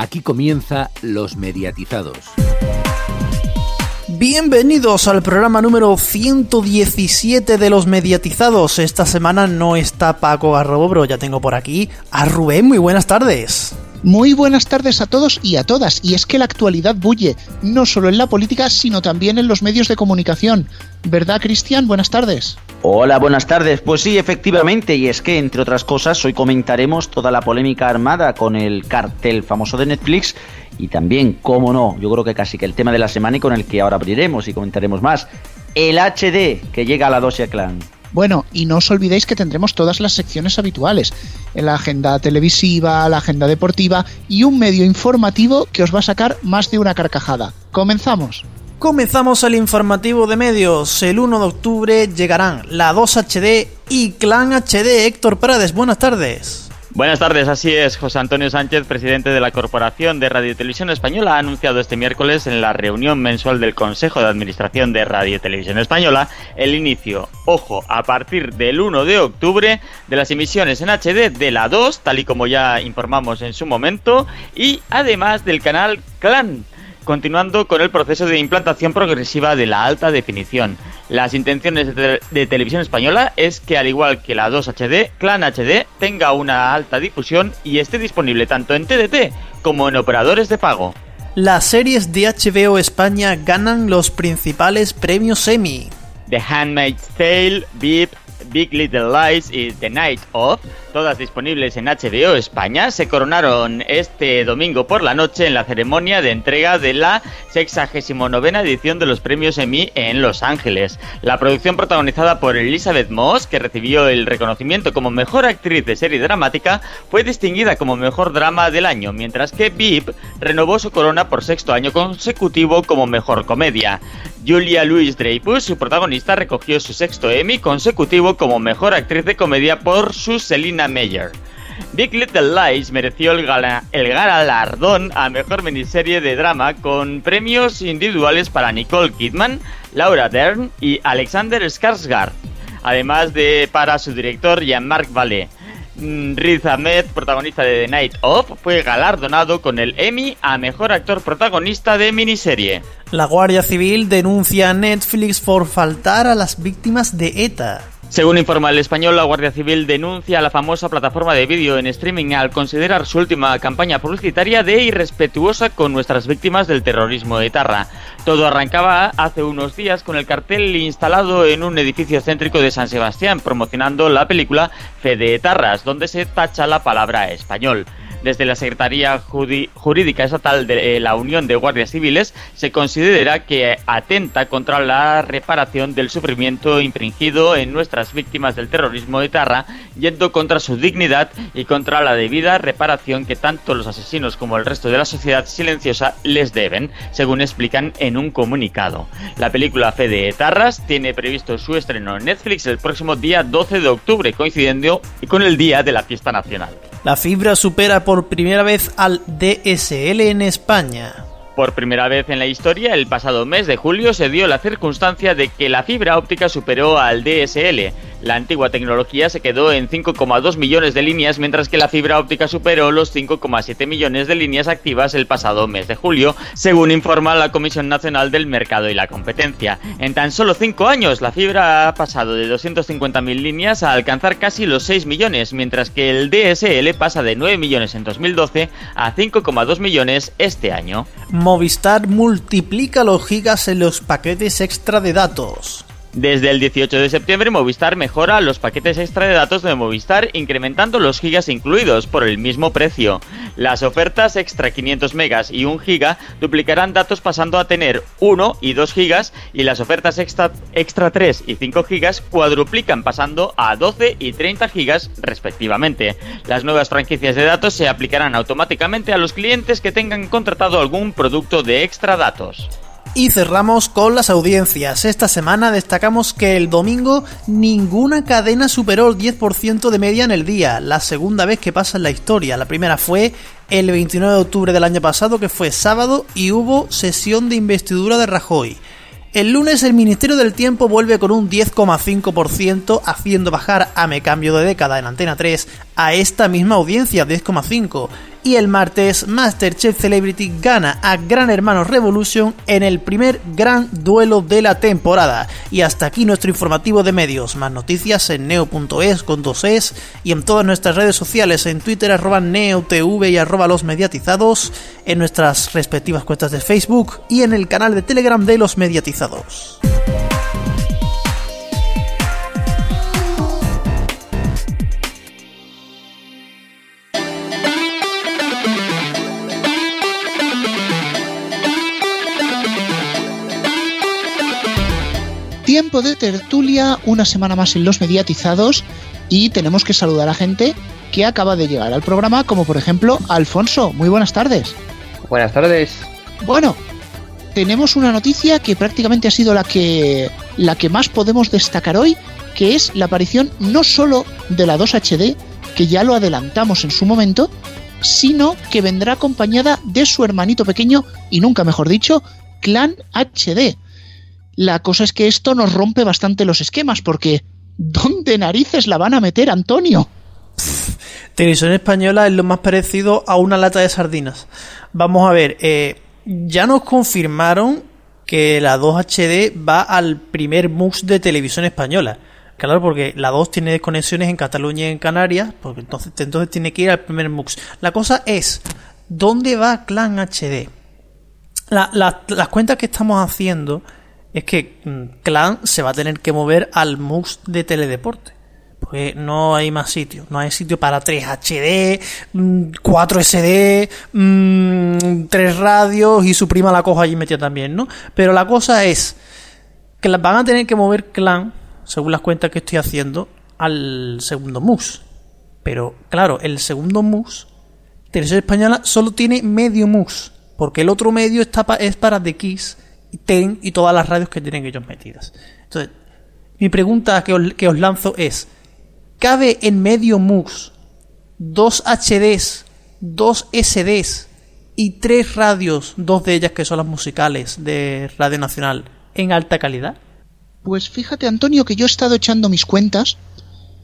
Aquí comienza Los Mediatizados. Bienvenidos al programa número 117 de Los Mediatizados. Esta semana no está Paco Garrobro, ya tengo por aquí a Rubén. Muy buenas tardes. Muy buenas tardes a todos y a todas. Y es que la actualidad bulle, no solo en la política, sino también en los medios de comunicación. ¿Verdad, Cristian? Buenas tardes. Hola, buenas tardes. Pues sí, efectivamente, y es que, entre otras cosas, hoy comentaremos toda la polémica armada con el cartel famoso de Netflix y también, cómo no, yo creo que casi que el tema de la semana y con el que ahora abriremos y comentaremos más, el HD que llega a la Dosia Clan. Bueno, y no os olvidéis que tendremos todas las secciones habituales, la agenda televisiva, la agenda deportiva y un medio informativo que os va a sacar más de una carcajada. Comenzamos. Comenzamos el informativo de medios. El 1 de octubre llegarán la 2 HD y Clan HD. Héctor Prades, buenas tardes. Buenas tardes, así es. José Antonio Sánchez, presidente de la Corporación de Radio y Televisión Española, ha anunciado este miércoles en la reunión mensual del Consejo de Administración de Radio y Televisión Española el inicio, ojo, a partir del 1 de octubre, de las emisiones en HD de la 2, tal y como ya informamos en su momento, y además del canal Clan continuando con el proceso de implantación progresiva de la alta definición. Las intenciones de, televisión española es que al igual que la 2 HD, Clan HD tenga una alta difusión y esté disponible tanto en TDT como en operadores de pago. Las series de HBO España ganan los principales premios Emmy. The Handmaid's Tale, VIP, Big Little Lies y The Night Of todas disponibles en HBO España, se coronaron este domingo por la noche en la ceremonia de entrega de la 69 edición de los premios Emmy en Los Ángeles. La producción protagonizada por Elizabeth Moss, que recibió el reconocimiento como mejor actriz de serie dramática, fue distinguida como mejor drama del año, mientras que VIP renovó su corona por sexto año consecutivo como mejor comedia. Julia Louis Dreyfus, su protagonista, recogió su sexto Emmy consecutivo como mejor actriz de comedia por su Selina Meyer. Big Little Lies mereció el, galardón a mejor miniserie de drama con premios individuales para Nicole Kidman, Laura Dern y Alexander Skarsgård, además de para su director Jean-Marc Vallée. Mm, Riz Ahmed, protagonista de The Night Of, fue galardonado con el Emmy a Mejor Actor Protagonista de Miniserie. La Guardia Civil denuncia a Netflix por faltar a las víctimas de ETA. Según informa el español, la Guardia Civil denuncia a la famosa plataforma de vídeo en streaming al considerar su última campaña publicitaria de irrespetuosa con nuestras víctimas del terrorismo de Tarra. Todo arrancaba hace unos días con el cartel instalado en un edificio céntrico de San Sebastián promocionando la película Fede Tarras, donde se tacha la palabra español. Desde la Secretaría Jurídica Estatal de eh, la Unión de Guardias Civiles se considera que atenta contra la reparación del sufrimiento infringido en nuestras víctimas del terrorismo de Tarra, yendo contra su dignidad y contra la debida reparación que tanto los asesinos como el resto de la sociedad silenciosa les deben, según explican en un comunicado. La película Fe de Tarras tiene previsto su estreno en Netflix el próximo día 12 de octubre, coincidiendo con el Día de la Fiesta Nacional. La fibra supera por primera vez al DSL en España. Por primera vez en la historia, el pasado mes de julio se dio la circunstancia de que la fibra óptica superó al DSL. La antigua tecnología se quedó en 5,2 millones de líneas, mientras que la fibra óptica superó los 5,7 millones de líneas activas el pasado mes de julio, según informa la Comisión Nacional del Mercado y la Competencia. En tan solo 5 años, la fibra ha pasado de 250.000 líneas a alcanzar casi los 6 millones, mientras que el DSL pasa de 9 millones en 2012 a 5,2 millones este año. Movistar multiplica los gigas en los paquetes extra de datos. Desde el 18 de septiembre Movistar mejora los paquetes extra de datos de Movistar incrementando los gigas incluidos por el mismo precio. Las ofertas extra 500 megas y 1 giga duplicarán datos pasando a tener 1 y 2 gigas y las ofertas extra, extra 3 y 5 gigas cuadruplican pasando a 12 y 30 gigas respectivamente. Las nuevas franquicias de datos se aplicarán automáticamente a los clientes que tengan contratado algún producto de extra datos. Y cerramos con las audiencias. Esta semana destacamos que el domingo ninguna cadena superó el 10% de media en el día, la segunda vez que pasa en la historia. La primera fue el 29 de octubre del año pasado, que fue sábado, y hubo sesión de investidura de Rajoy. El lunes el Ministerio del Tiempo vuelve con un 10,5%, haciendo bajar a Me Cambio de Década en Antena 3 a esta misma audiencia, 10,5%. Y el martes, Masterchef Celebrity gana a Gran Hermano Revolution en el primer gran duelo de la temporada. Y hasta aquí nuestro informativo de medios. Más noticias en neo.es con dos es y en todas nuestras redes sociales, en Twitter arroba neotv y arroba los mediatizados, en nuestras respectivas cuentas de Facebook y en el canal de Telegram de los mediatizados. Tiempo de tertulia, una semana más en los mediatizados y tenemos que saludar a gente que acaba de llegar al programa, como por ejemplo Alfonso. Muy buenas tardes. Buenas tardes. Bueno, tenemos una noticia que prácticamente ha sido la que, la que más podemos destacar hoy, que es la aparición no solo de la 2 HD, que ya lo adelantamos en su momento, sino que vendrá acompañada de su hermanito pequeño, y nunca mejor dicho, Clan HD la cosa es que esto nos rompe bastante los esquemas, porque ¿dónde narices la van a meter, Antonio? televisión española es lo más parecido a una lata de sardinas. Vamos a ver, eh, ya nos confirmaron que la 2 HD va al primer MUX de televisión española. Claro, porque la 2 tiene desconexiones en Cataluña y en Canarias, porque entonces, entonces tiene que ir al primer MUX. La cosa es, ¿dónde va Clan HD? las cuentas que estamos haciendo es que mm, Clan se va a tener que mover al MUX de teledeporte. Porque no hay más sitio. No hay sitio para 3 HD, 4 SD, 3 radios y su prima la coja allí metida también, ¿no? Pero la cosa es que van a tener que mover Clan, según las cuentas que estoy haciendo, al segundo MUX. Pero claro, el segundo MUX, Televisión Española, solo tiene medio MUX. Porque el otro medio está es para The Kiss TEN y todas las radios que tienen ellos metidas. Entonces, mi pregunta que os, lanzo es, ¿cabe en medio MUX dos HDs, dos SDs y tres radios, dos de ellas que son las musicales de Radio Nacional, en alta calidad? Pues fíjate Antonio que yo he estado echando mis cuentas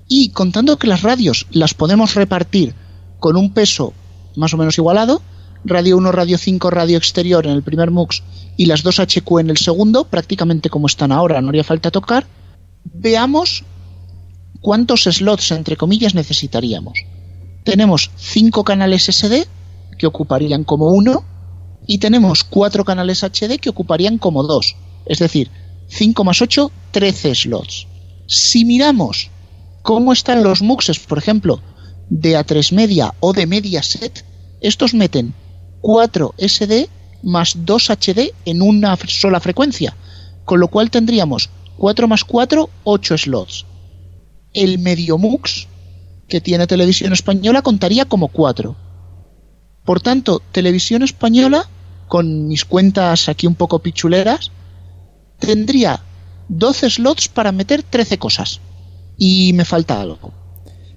y contando que las radios las podemos repartir con un peso más o menos igualado, radio 1, radio 5, radio exterior en el primer MUX y las dos HQ en el segundo, prácticamente como están ahora, no haría falta tocar, veamos cuántos slots, entre comillas, necesitaríamos. Tenemos cinco canales SD, que ocuparían como uno, y tenemos cuatro canales HD que ocuparían como dos. Es decir, 5 más 8, 13 slots. Si miramos cómo están los MUXes, por ejemplo, de A3 Media o de Mediaset, estos meten 4 SD más 2 HD en una sola frecuencia, con lo cual tendríamos 4 más 4, 8 slots. El medio MUX que tiene televisión española contaría como 4. Por tanto, televisión española, con mis cuentas aquí un poco pichuleras, tendría 12 slots para meter 13 cosas. Y me falta algo.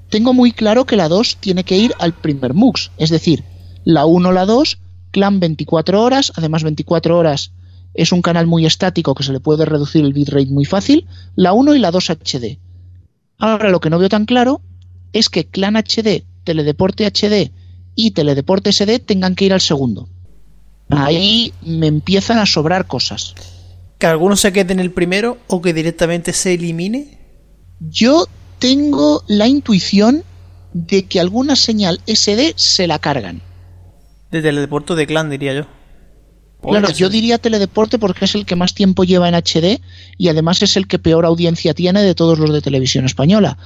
Tengo muy claro que la 2 tiene que ir al primer MUX, es decir, la 1 la 2 Clan 24 horas, además 24 horas es un canal muy estático que se le puede reducir el bitrate muy fácil, la 1 y la 2 HD. Ahora lo que no veo tan claro es que Clan HD, Teledeporte HD y Teledeporte SD tengan que ir al segundo. Ahí me empiezan a sobrar cosas. ¿Que alguno se quede en el primero o que directamente se elimine? Yo tengo la intuición de que alguna señal SD se la cargan de teledeporte de clan, diría yo. Claro, yo diría teledeporte porque es el que más tiempo lleva en HD y además es el que peor audiencia tiene de todos los de televisión española.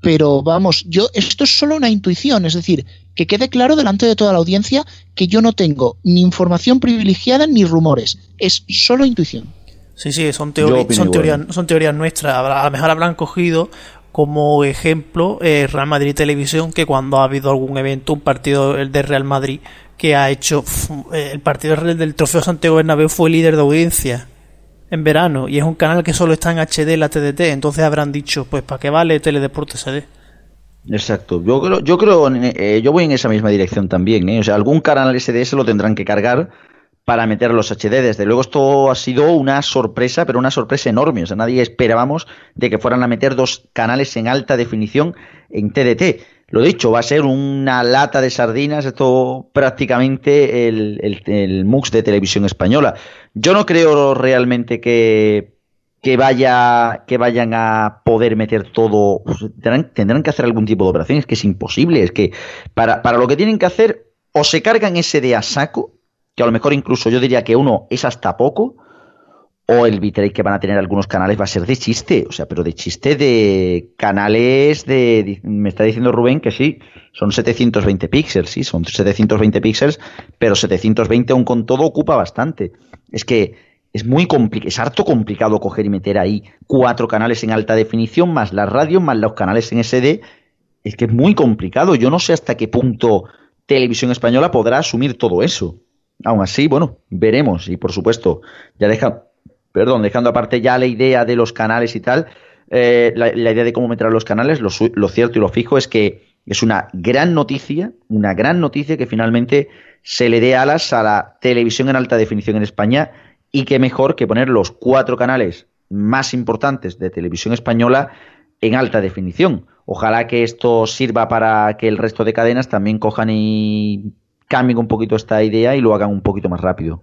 Pero vamos, yo esto es solo una intuición, es decir, que quede claro delante de toda la audiencia que yo no tengo ni información privilegiada ni rumores, es solo intuición. Sí, sí, son, son, teorías, son teorías nuestras. A lo mejor habrán cogido como ejemplo eh, Real Madrid Televisión, que cuando ha habido algún evento, un partido de Real Madrid, que ha hecho eh, el partido del Trofeo Santiago Bernabéu fue líder de audiencia en verano y es un canal que solo está en HD la TDT, entonces habrán dicho, pues ¿para qué vale Teledeporte SD? Exacto, yo creo, yo creo, eh, yo voy en esa misma dirección también, ¿eh? o sea, algún canal SD se lo tendrán que cargar para meter los HD. Desde luego esto ha sido una sorpresa, pero una sorpresa enorme. O sea, nadie esperábamos de que fueran a meter dos canales en alta definición en TDT. Lo dicho, va a ser una lata de sardinas, esto prácticamente el, el, el MUX de televisión española. Yo no creo realmente que, que, vaya, que vayan a poder meter todo. Tendrán, tendrán, que hacer algún tipo de operación, es que es imposible. Es que para, para lo que tienen que hacer, o se cargan ese de a saco, que a lo mejor incluso yo diría que uno es hasta poco, o el bitrate que van a tener algunos canales va a ser de chiste, o sea, pero de chiste de canales de... Me está diciendo Rubén que sí, son 720 píxeles, sí, son 720 píxeles, pero 720 aún con todo ocupa bastante. Es que es muy complicado, es harto complicado coger y meter ahí cuatro canales en alta definición, más la radio, más los canales en SD. Es que es muy complicado. Yo no sé hasta qué punto Televisión Española podrá asumir todo eso. Aún así, bueno, veremos. Y por supuesto, ya deja, perdón, dejando aparte ya la idea de los canales y tal, eh, la, idea de cómo meter los canales, lo, lo, cierto y lo fijo es que es una gran noticia, una gran noticia que finalmente se le dé alas a la televisión en alta definición en España y que mejor que poner los cuatro canales más importantes de televisión española en alta definición. Ojalá que esto sirva para que el resto de cadenas también cojan y cambien un poquito esta idea y lo hagan un poquito más rápido.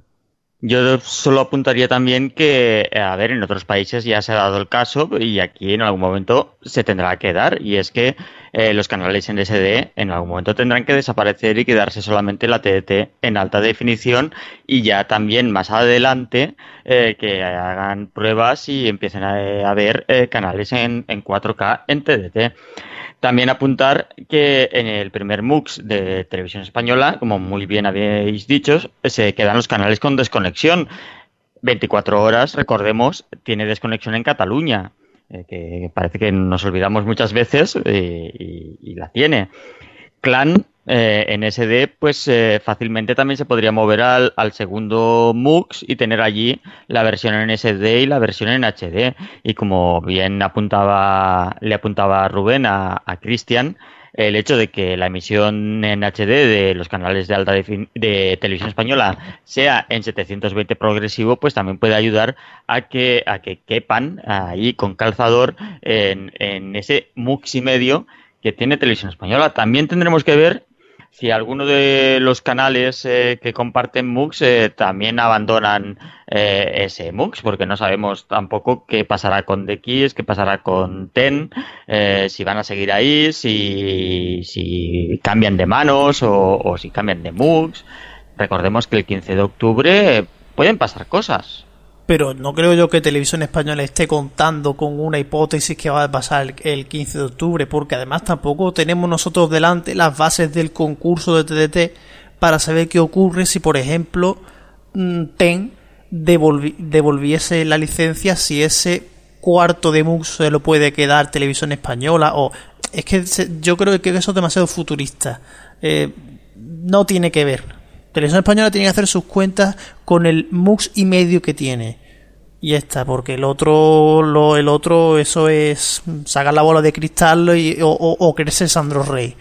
Yo solo apuntaría también que, a ver, en otros países ya se ha dado el caso y aquí en algún momento se tendrá que dar. Y es que eh, los canales en SD en algún momento tendrán que desaparecer y quedarse solamente la TDT en alta definición y ya también más adelante eh, que hagan pruebas y empiecen a, a ver eh, canales en, en 4K en TDT. También apuntar que en el primer MUX de televisión española, como muy bien habéis dicho, se quedan los canales con desconexión. 24 horas, recordemos, tiene desconexión en Cataluña, eh, que parece que nos olvidamos muchas veces eh, y, y, la tiene. Clan eh, en SD, pues eh, fácilmente también se podría mover al, al, segundo MUX y tener allí la versión en SD y la versión en HD. Y como bien apuntaba, le apuntaba Rubén a, a Cristian, el hecho de que la emisión en HD de los canales de alta de televisión española sea en 720 progresivo, pues también puede ayudar a que, a que quepan ahí con calzador en, en ese MUX y medio que tiene televisión española. También tendremos que ver si alguno de los canales eh, que comparten MUX eh, también abandonan eh, ese MUX, porque no sabemos tampoco qué pasará con DX, qué pasará con TEN, eh, si van a seguir ahí, si, si cambian de manos o, o, si cambian de MUX. Recordemos que el 15 de octubre pueden pasar cosas pero no creo yo que Televisión Española esté contando con una hipótesis que va a pasar el, 15 de octubre, porque además tampoco tenemos nosotros delante las bases del concurso de TDT para saber qué ocurre si, por ejemplo, mm, TEN devolvi devolviese la licencia si ese cuarto de MUX se lo puede quedar Televisión Española o... Es que yo creo que eso es demasiado futurista. Eh, no tiene que ver Televisión Española tiene que hacer sus cuentas con el MUX y medio que tiene. Y está, porque el otro, lo, el otro, eso es sacar la bola de cristal y, o, o, crecer Sandro Rey.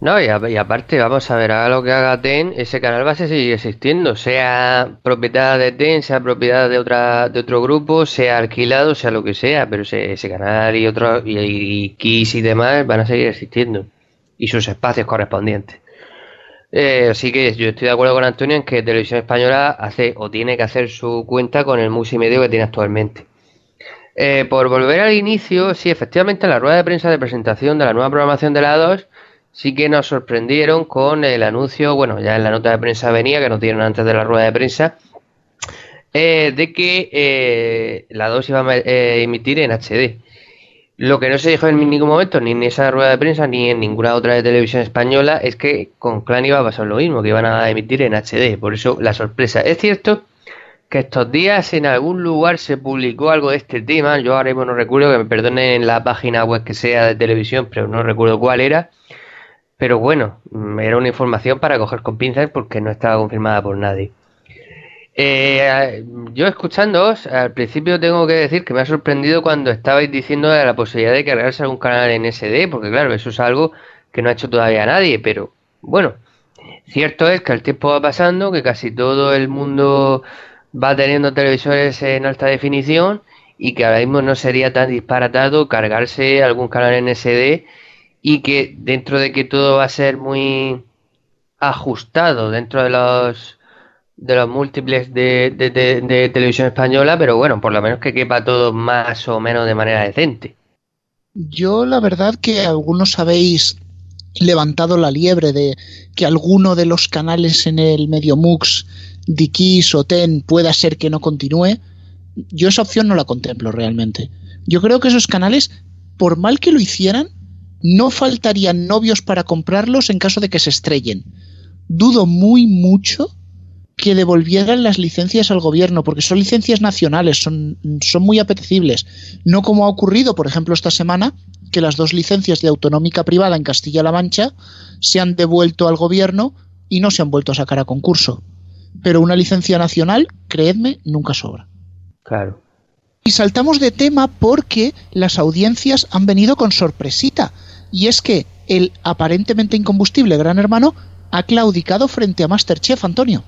No, y, a, y, aparte, vamos a ver, haga lo que haga TEN, ese canal va a seguir existiendo, sea propiedad de TEN, sea propiedad de otra de otro grupo, sea alquilado, sea lo que sea, pero ese, ese canal y otro y, y Kiss y demás van a seguir existiendo y sus espacios correspondientes. Eh, así que yo estoy de acuerdo con Antonio en que Televisión Española hace o tiene que hacer su cuenta con el MUX y medio que tiene actualmente. Eh, por volver al inicio, sí, efectivamente, en la rueda de prensa de presentación de la nueva programación de la 2, sí que nos sorprendieron con el anuncio, bueno, ya en la nota de prensa venía, que nos dieron antes de la rueda de prensa, eh, de que eh, la 2 iba a eh, emitir en HD. Lo que no se dijo en ningún momento, ni en esa rueda de prensa, ni en ninguna otra de televisión española, es que con Clan iba a pasar lo mismo, que iban a emitir en HD. Por eso la sorpresa. Es cierto que estos días en algún lugar se publicó algo de este tema. Yo ahora mismo no recuerdo, que me perdonen la página web que sea de televisión, pero no recuerdo cuál era. Pero bueno, era una información para coger con pinzas porque no estaba confirmada por nadie. Eh, yo escuchándoos, al principio tengo que decir que me ha sorprendido cuando estabais diciendo la posibilidad de cargarse algún canal en SD, porque claro, eso es algo que no ha hecho todavía nadie, pero bueno, cierto es que el tiempo va pasando, que casi todo el mundo va teniendo televisores en alta definición y que ahora mismo no sería tan disparatado cargarse algún canal en SD y que dentro de que todo va a ser muy ajustado dentro de los de los múltiples de, de, televisión española, pero bueno, por lo menos que quepa todo más o menos de manera decente. Yo la verdad que algunos habéis levantado la liebre de que alguno de los canales en el medio MUX, Dikis o TEN pueda ser que no continúe. Yo esa opción no la contemplo realmente. Yo creo que esos canales, por mal que lo hicieran, no faltarían novios para comprarlos en caso de que se estrellen. Dudo muy mucho que devolvieran las licencias al gobierno, porque son licencias nacionales, son, son muy apetecibles. No como ha ocurrido, por ejemplo, esta semana, que las dos licencias de autonómica privada en Castilla-La Mancha se han devuelto al gobierno y no se han vuelto a sacar a concurso. Pero una licencia nacional, creedme, nunca sobra. Claro. Y saltamos de tema porque las audiencias han venido con sorpresita. Y es que el aparentemente incombustible Gran Hermano ha claudicado frente a Masterchef, Antonio.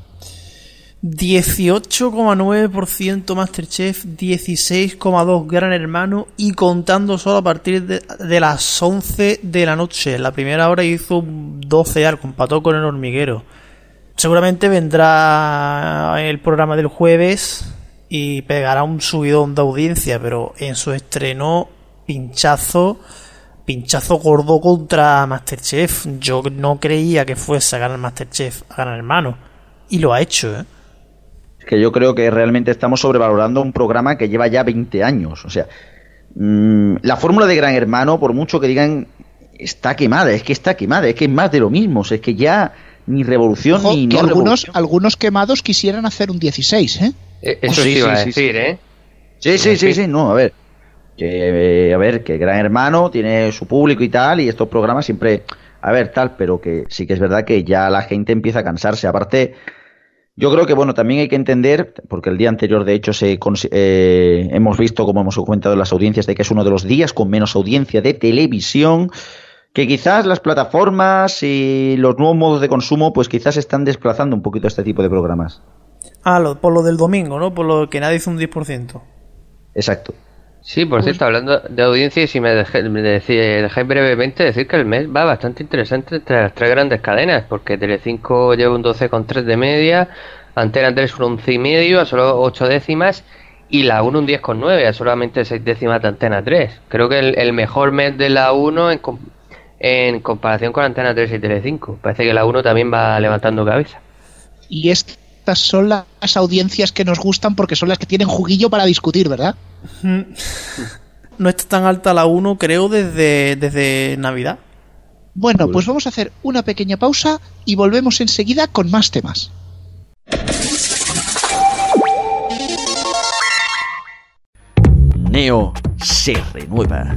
18,9% Masterchef, 16,2% Gran Hermano y contando solo a partir de, las 11 de la noche. La primera hora hizo 12 al empató con el hormiguero. Seguramente vendrá el programa del jueves y pegará un subidón de audiencia, pero en su estreno, pinchazo, pinchazo gordo contra Masterchef. Yo no creía que fuese a ganar Masterchef a Gran Hermano. Y lo ha hecho, ¿eh? Que yo creo que realmente estamos sobrevalorando un programa que lleva ya 20 años. O sea, mm, la fórmula de Gran Hermano, por mucho que digan, está quemada, es que está quemada, es que es más de lo mismo, es que ya ni revolución ni no algunos, algunos quemados quisieran hacer un 16, ¿eh? eh eso sí, iba a decir, ¿eh? Sí, sí, sí, sí, no, a ver. Que, eh, a ver, que Gran Hermano tiene su público y tal, y estos programas siempre, a ver, tal, pero que sí que es verdad que ya la gente empieza a cansarse. Aparte, yo creo que, bueno, también hay que entender, porque el día anterior, de hecho, se, eh, hemos visto, como hemos comentado en las audiencias, de que es uno de los días con menos audiencia de televisión, que quizás las plataformas y los nuevos modos de consumo, pues quizás están desplazando un poquito este tipo de programas. Ah, por lo del domingo, ¿no? Por lo que nadie hizo un 10%. Exacto. Sí, por cierto, hablando de audiencia, y si me dejáis brevemente decir que el mes va bastante interesante entre las tres grandes cadenas, porque Telecinco lleva un 12,3 de media, Antena 3 un 11,5 a solo 8 décimas, y la 1 un 10,9 a solamente 6 décimas de Antena 3. Creo que el, mejor mes de la 1 en, en comparación con Antena 3 y Telecinco. Parece que la 1 también va levantando cabeza. Y estas son las audiencias que nos gustan porque son las que tienen juguillo para discutir, ¿verdad? No está tan alta la 1, creo, desde, desde Navidad. Bueno, pues vamos a hacer una pequeña pausa y volvemos enseguida con más temas. Neo se renueva.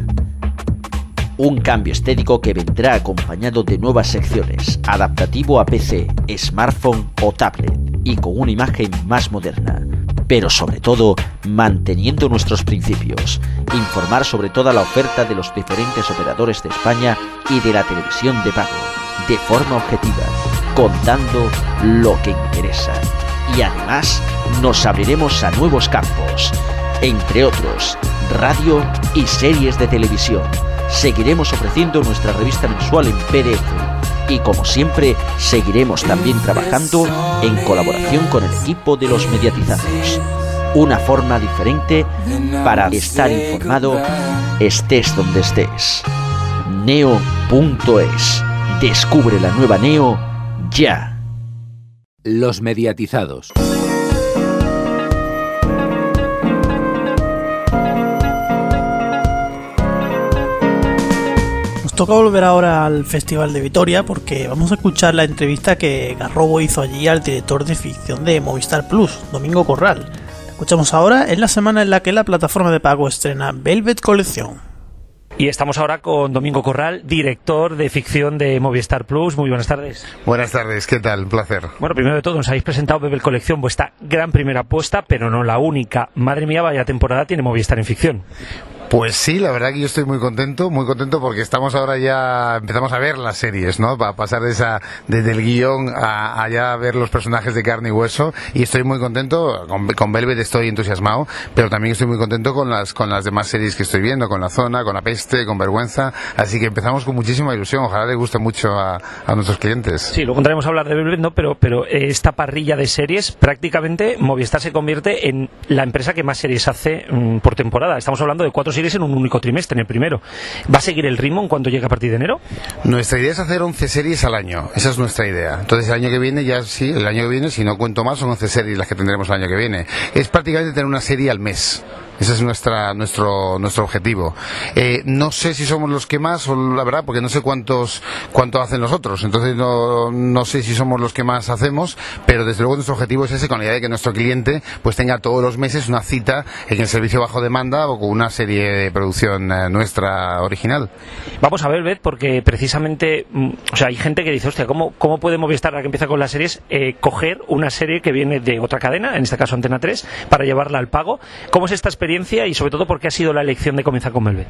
Un cambio estético que vendrá acompañado de nuevas secciones, adaptativo a PC, smartphone o tablet y con una imagen más moderna pero sobre todo manteniendo nuestros principios, informar sobre toda la oferta de los diferentes operadores de España y de la televisión de pago, de forma objetiva, contando lo que interesa. Y además nos abriremos a nuevos campos, entre otros, radio y series de televisión. Seguiremos ofreciendo nuestra revista mensual en PDF y como siempre seguiremos también trabajando en colaboración con el equipo de los mediatizados. Una forma diferente para estar informado estés donde estés. Neo.es. Descubre la nueva Neo ya. Los mediatizados. Toca volver ahora al Festival de Vitoria porque vamos a escuchar la entrevista que Garrobo hizo allí al director de ficción de Movistar Plus, Domingo Corral. La escuchamos ahora en la semana en la que la plataforma de pago estrena Velvet Colección. Y estamos ahora con Domingo Corral, director de ficción de Movistar Plus. Muy buenas tardes. Buenas tardes, ¿qué tal? Un placer. Bueno, primero de todo, nos habéis presentado Velvet Colección, vuestra gran primera apuesta, pero no la única. Madre mía, vaya temporada tiene Movistar en ficción. Pues sí, la verdad que yo estoy muy contento, muy contento porque estamos ahora ya, empezamos a ver las series, ¿no? Para pasar de esa, desde el guion a, ya ver los personajes de carne y hueso y estoy muy contento, con, Velvet estoy entusiasmado, pero también estoy muy contento con las, con las demás series que estoy viendo, con La Zona, con La Peste, con Vergüenza, así que empezamos con muchísima ilusión, ojalá le guste mucho a, a nuestros clientes. Sí, luego entraremos a hablar de Velvet, ¿no? Pero, pero esta parrilla de series, prácticamente Movistar se convierte en la empresa que más series hace mm, por temporada. Estamos hablando de cuatro en un único trimestre, en el primero. ¿Va a seguir el ritmo en cuanto llegue a partir de enero? Nuestra idea es hacer 11 series al año. Esa es nuestra idea. Entonces, el año que viene, ya sí, el año que viene, si no cuento más, son 11 series las que tendremos el año que viene. Es prácticamente tener una serie al mes. Ese es nuestra, nuestro, nuestro objetivo. Eh, no sé si somos los que más, la verdad, porque no sé cuántos, cuánto hacen los otros. Entonces no, no sé si somos los que más hacemos, pero desde luego nuestro objetivo es ese, con la idea de que nuestro cliente pues tenga todos los meses una cita en el servicio bajo demanda o con una serie de producción eh, nuestra original. Vamos a ver, Beth, porque precisamente, mm, o sea, hay gente que dice, hostia, ¿cómo, cómo puede Movistar, la que empieza con las series, eh, coger una serie que viene de otra cadena, en este caso Antena 3, para llevarla al pago? ¿Cómo es esta experiencia? Y sobre todo por qué ha sido la elección de comenzar con Velvet?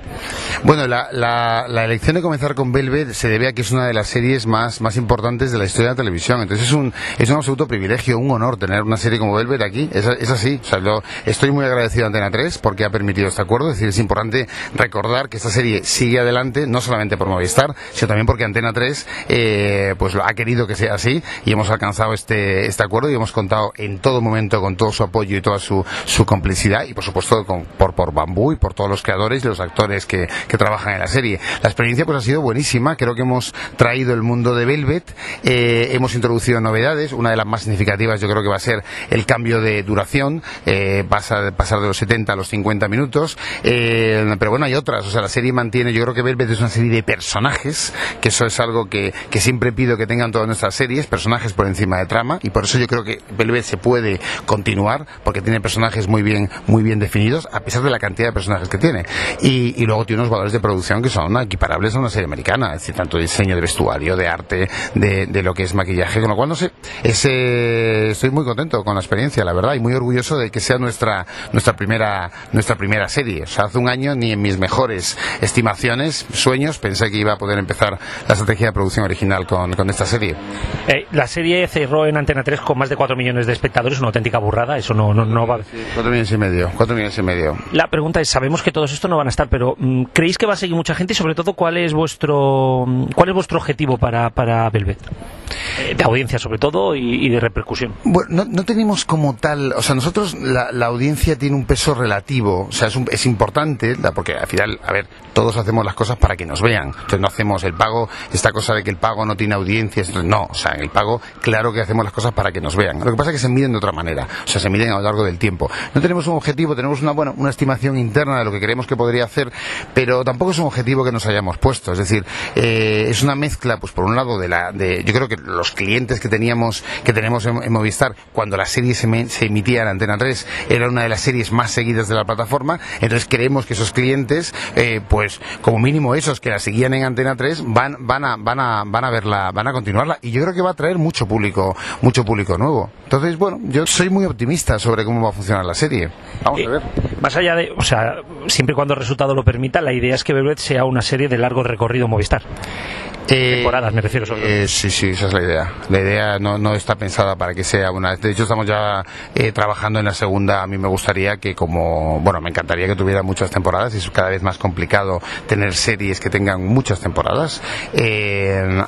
Bueno, la, la, elección de comenzar con Velvet se debe a que es una de las series más, más importantes de la historia de la televisión. Entonces es un, es un absoluto privilegio, un honor tener una serie como Velvet aquí. Es, así. O sea, estoy muy agradecido a Antena 3 porque ha permitido este acuerdo. Es decir, es importante recordar que esta serie sigue adelante, no solamente por Movistar, sino también porque Antena 3 eh, pues ha querido que sea así y hemos alcanzado este, este acuerdo y hemos contado en todo momento con todo su apoyo y toda su, su complicidad y por supuesto por, por Bambú y por todos los creadores y los actores que, trabajan en la serie. La experiencia pues ha sido buenísima, creo que hemos traído el mundo de Velvet, eh, hemos introducido novedades, una de las más significativas yo creo que va a ser el cambio de duración, eh, pasa, pasar de los 70 a los 50 minutos, eh, pero bueno, hay otras, o sea, la serie mantiene, yo creo que Velvet es una serie de personajes, que eso es algo que, que siempre pido que tengan todas nuestras series, personajes por encima de trama, y por eso yo creo que Velvet se puede continuar, porque tiene personajes muy bien, muy bien definidos, a pesar de la cantidad de personajes que tiene. Y, luego tiene unos valores de producción que son equiparables a una serie americana, es decir, tanto diseño de vestuario, de arte, de, lo que es maquillaje, con lo cual no sé, ese, estoy muy contento con la experiencia, la verdad, y muy orgulloso de que sea nuestra, nuestra primera, nuestra primera serie. O sea, hace un año ni en mis mejores estimaciones, sueños, pensé que iba a poder empezar la estrategia de producción original con, con esta serie. Eh, la serie cerró en Antena 3 con más de 4 millones de espectadores, una auténtica burrada, eso no, no, no va. 4 millones y medio, 4 millones y medio. La pregunta es, sabemos que todos estos no van a estar, pero mm, ¿creéis que va a seguir mucha gente y sobre todo cuál es vuestro mm, cuál es vuestro objetivo para, para Velvet? Eh, de audiencia sobre todo y, de repercusión. Bueno, no, tenemos como tal, o sea, nosotros la, audiencia tiene un peso relativo, o sea, es, es importante, porque al final, a ver, todos hacemos las cosas para que nos vean, entonces no hacemos el pago, esta cosa de que el pago no tiene audiencia, no, o sea, en el pago, claro que hacemos las cosas para que nos vean. Lo que pasa es que se miden de otra manera, o sea, se miden a lo largo del tiempo. No tenemos un objetivo, tenemos una, bueno, una estimación interna de lo que creemos que podría hacer, pero tampoco es un objetivo que nos hayamos puesto, es decir, eh, es una mezcla, pues por un lado, de la, de, yo creo que los clientes que teníamos, que tenemos en, Movistar, cuando la serie se, emitía en Antena 3, era una de las series más seguidas de la plataforma, entonces creemos que esos clientes, eh, pues como mínimo esos que la seguían en Antena 3, van, van a, van a, van a verla, van a continuarla, y yo creo que va a traer mucho público, mucho público nuevo. Entonces, bueno, yo soy muy optimista sobre cómo va a funcionar la serie. Vamos a ver. Más allá de, o sea, siempre y cuando el resultado lo permita, la idea es que Velvet sea una serie de largo recorrido Movistar. Eh, temporadas, me refiero sobre eh, sí, sí, esa es la idea. La idea no, no está pensada para que sea una. De hecho, estamos ya eh, trabajando en la segunda. A mí me gustaría que, como. Bueno, me encantaría que tuviera muchas temporadas. Es cada vez más complicado tener series que tengan muchas temporadas.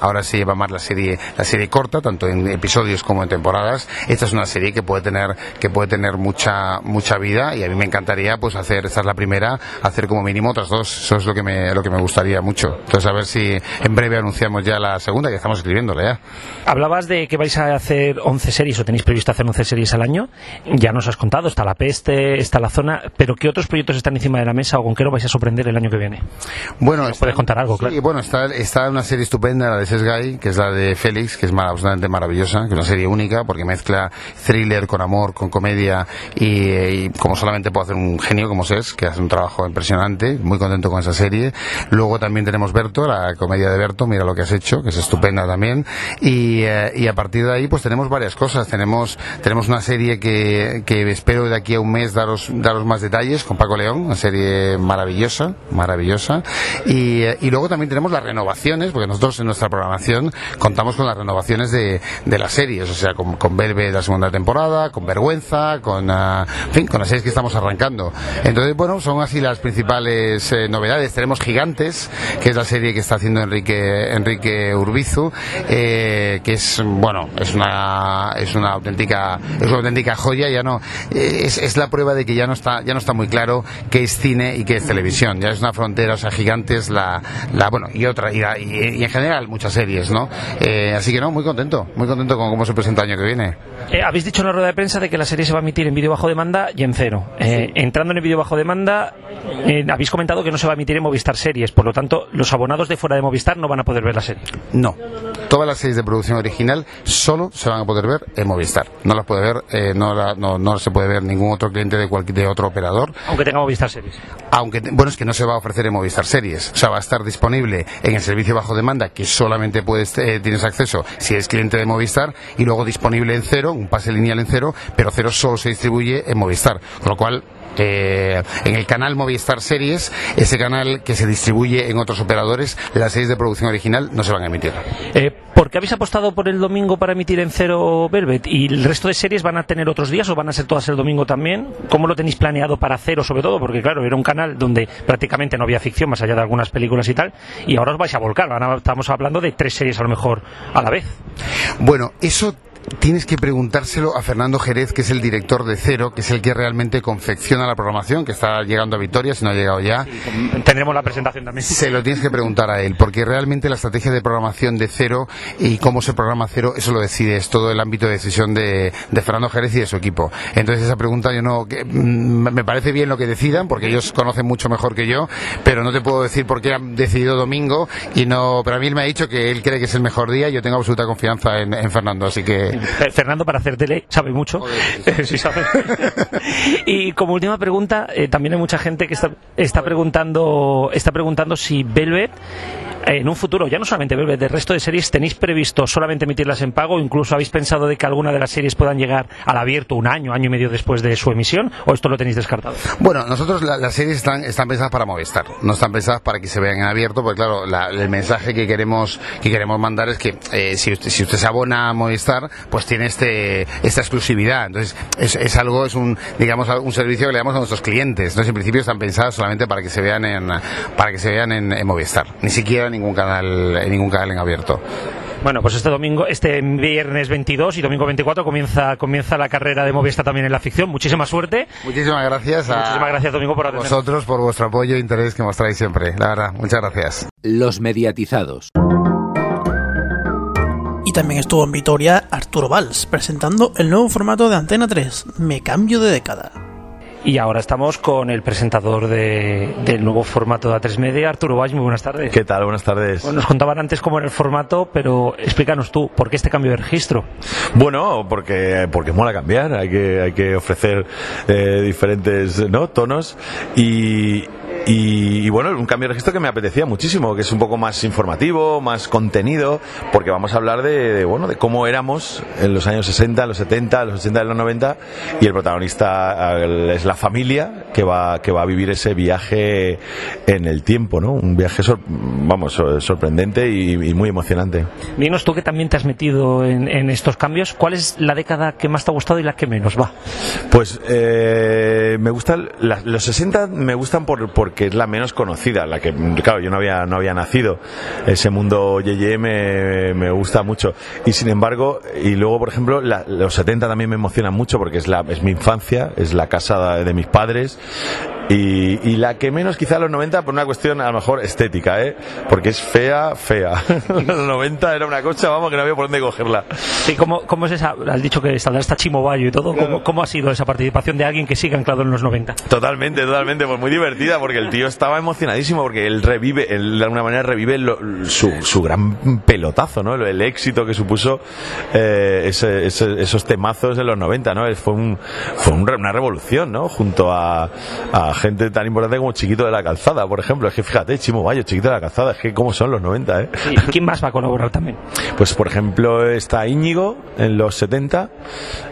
ahora se lleva más la serie, la serie corta, tanto en episodios como en temporadas. Esta es una serie que puede tener, que puede tener mucha, mucha vida y a mí me encantaría, pues, hacer, esta es la primera, hacer como mínimo otras dos. Eso es lo que me, lo que me gustaría mucho. Entonces, a ver si en breve anunciamos ya la segunda, que estamos escribiéndole ya. Hablabas de que vais a hacer 11 series o tenéis previsto hacer 11 series al año. Ya nos has contado, está La Peste, está La Zona, pero ¿qué otros proyectos están encima de la mesa o con qué lo vais a sorprender el año que viene? Bueno, puedes contar algo, claro. bueno, está, está una serie estupenda, la de Sesgay, que es la de Félix, que es absolutamente maravillosa, que es una serie única porque mezcla thriller con amor, con comedia y, como solamente puede hacer un genio como Ses, que hace un trabajo impresionante, muy contento con esa serie. Luego también tenemos Berto, la comedia de Berto, mira lo que has hecho, que es estupenda también. Y, eh, y a partir de ahí, pues tenemos varias cosas. Tenemos, tenemos una serie que, que espero de aquí a un mes daros, daros más detalles con Paco León, una serie maravillosa, maravillosa. Y, eh, luego también tenemos las renovaciones, porque nosotros en nuestra programación contamos con las renovaciones de, de las series, o sea, con, con Verbe la segunda temporada, con Vergüenza, con, en fin, con las series que estamos arrancando. Entonces, bueno, son así las principales eh, novedades. Tenemos Gigantes, que es la serie que está haciendo Enrique, Enrique Urbizu, eh, que es, bueno, es una, es una auténtica, es una auténtica joya, ya no, eh, es, es la prueba de que ya no está, ya no está muy claro qué es cine y qué es televisión. Ya es una frontera, o sea, Gigantes, la, la bueno, y otra, y, la- y- y en general muchas series, ¿no? Eh, así que no, muy contento, muy contento con cómo se presenta el año que viene. Eh, habéis dicho en la rueda de prensa de que la serie se va a emitir en vídeo bajo demanda y en cero. Eh, Entrando en el vídeo bajo demanda, eh, habéis comentado que no se va a emitir en Movistar Series, por lo tanto, los abonados de fuera de Movistar no van a poder ver la serie. No. Todas las series de producción original solo se van a poder ver en Movistar. No las puede ver, eh, no, la- no, no se puede ver ningún otro cliente de cualquier de otro operador. Aunque tenga Movistar Series. Aunque, bueno, es que no se va a ofrecer en Movistar Series. O sea, va a estar disponible en el servicio bajo demanda, que solamente puedes, eh, tienes acceso si eres cliente de Movistar, y luego disponible en cero, un pase lineal en cero, pero cero solo se distribuye en Movistar. Con lo cual, eh, en el canal Movistar Series, ese canal que se distribuye en otros operadores, las series de producción original no se van a emitir. Eh, ¿Por qué habéis apostado por el domingo para emitir en cero Velvet? ¿Y el resto de series van a tener otros días o van a ser todas el domingo también? ¿Cómo lo tenéis planeado para cero, sobre todo? Porque, claro, era un canal donde prácticamente no había ficción, más allá de algunas películas y tal, y ahora os vais a volcar. Ahora estamos hablando de tres series a lo mejor a la vez. Bueno, eso tienes que preguntárselo a Fernando Jerez, que es el director de Cero, que es el que realmente confecciona la programación, que está llegando a Vitoria, si no ha llegado ya. Tendremos la presentación también. Se lo tienes que preguntar a él, porque realmente la estrategia de programación de Cero y cómo se programa Cero, eso lo decide, es todo el ámbito de decisión de, de Fernando Jerez y de su equipo. Entonces esa pregunta yo no, que, mm, me parece bien lo que decidan, porque ellos conocen mucho mejor que yo, pero no te puedo decir por qué han decidido domingo y no, pero a mí él me ha dicho que él cree que es el mejor día y yo tengo absoluta confianza en, en Fernando, así que Fernando, para hacer tele, sabe mucho. Sí, sabe. y como última pregunta, eh, también hay mucha gente que está, está preguntando está preguntando si Velvet, eh, en un futuro, ya no solamente Velvet, del resto de series, tenéis previsto solamente emitirlas en pago, incluso habéis pensado de que alguna de las series puedan llegar al abierto un año, año y medio después de su emisión, o esto lo tenéis descartado. Bueno, nosotros la- las series están, están pensadas para Movistar, no están pensadas para que se vean en abierto, porque claro, la- el mensaje que queremos que queremos mandar es que eh, si, usted, si usted se abona a Movistar, pues tiene este esta exclusividad. Entonces es, es algo, es un digamos un servicio que le damos a nuestros clientes. Entonces en principio están pensadas solamente para que se vean en para que se vean en, en Movistar, ni siquiera ningún canal en ningún canal en abierto. Bueno, pues este domingo, este viernes 22 y domingo 24 comienza, comienza la carrera de Movistar también en la ficción. Muchísima suerte. Muchísimas gracias a Muchísimas gracias, Domingo, por atendernos. vosotros por vuestro apoyo e interés que mostráis siempre. La verdad, muchas gracias. Los mediatizados. Y también estuvo en Vitoria Arturo Valls, presentando el nuevo formato de Antena 3, Me Cambio de Década. Y ahora estamos con el presentador de- del nuevo formato de A3 Media, Arturo Valls. Muy buenas tardes. ¿Qué tal? Buenas tardes. Bueno, nos contaban antes cómo era el formato, pero explícanos tú, ¿por qué este cambio de registro? Bueno, porque, porque mola cambiar, hay que, hay que ofrecer eh, diferentes ¿no? tonos y, y, y bueno, un cambio de registro que me apetecía muchísimo, que es un poco más informativo, más contenido, porque vamos a hablar de, de, bueno, de cómo éramos en los años 60, los 70, los 80 y los 90 y el protagonista es la familia que va, que va a vivir ese viaje en el tiempo, ¿no? Un viaje, sor- vamos, sor- sorprendente y, y muy emocionante. Dinos tú que también te has metido en, en estos cambios, ¿cuál es la década que más te ha gustado y la que menos? Va. Pues eh, me gustan los 60 me gustan por, porque es la menos conocida, la que claro yo no había no había nacido. Ese mundo Yeye me, me gusta mucho y sin embargo y luego por ejemplo los 70 también me emocionan mucho porque es la es mi infancia, es la casa de mis padres y, y la que menos quizá los 90 por una cuestión a lo mejor estética, ¿eh? Porque es fea, fea. los 90 era una cosa, vamos, que no había por dónde cogerla. Sí, ¿cómo, cómo es esa? Has dicho que saldrá esta Chimo Bayo y todo. ¿Cómo, cómo ha sido esa participación de alguien que sigue anclado en los 90? Totalmente, totalmente, pues muy divertida porque el tío estaba emocionadísimo porque él revive, él de alguna manera revive lo- su, su gran pelotazo, ¿no? El éxito que supuso eh, ese- ese- esos temazos de los 90, ¿no? Fue, un, fue un una revolución, ¿no? Junto a, a a gente tan importante como Chiquito de la Calzada, por ejemplo. Es que fíjate, Chimo Bayo, Chiquito de la Calzada, es que cómo son los 90, ¿eh? Sí, ¿Quién más va a colaborar también? Pues por ejemplo está Íñigo en los 70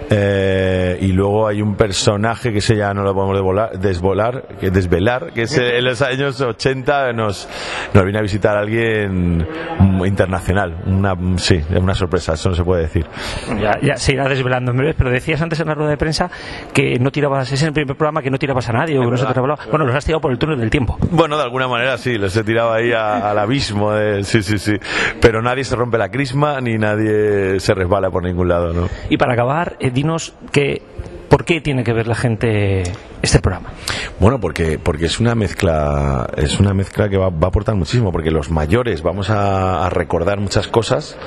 eh, y luego hay un personaje que se ya no lo podemos desvolar, desvolar que desvelar, que es en los años 80 nos, nos viene a visitar alguien internacional. Una, sí, es una sorpresa, eso no se puede decir. Ya, ya se irá desvelando en breve, pero decías antes en la rueda de prensa que no tirabas, es en el primer programa que no tirabas a nadie o que no se te Bueno, los has tirado por el túnel del tiempo. Bueno, de alguna manera sí, los he tirado ahí a- al abismo, de- sí, sí, sí. Pero nadie se rompe la crisma ni nadie se resbala por ningún lado, ¿no? Y para acabar, eh, dinos que ¿por qué tiene que ver la gente este programa? Bueno, porque, porque es una mezcla, es una mezcla que va, va a aportar muchísimo, porque los mayores vamos a, a recordar muchas cosas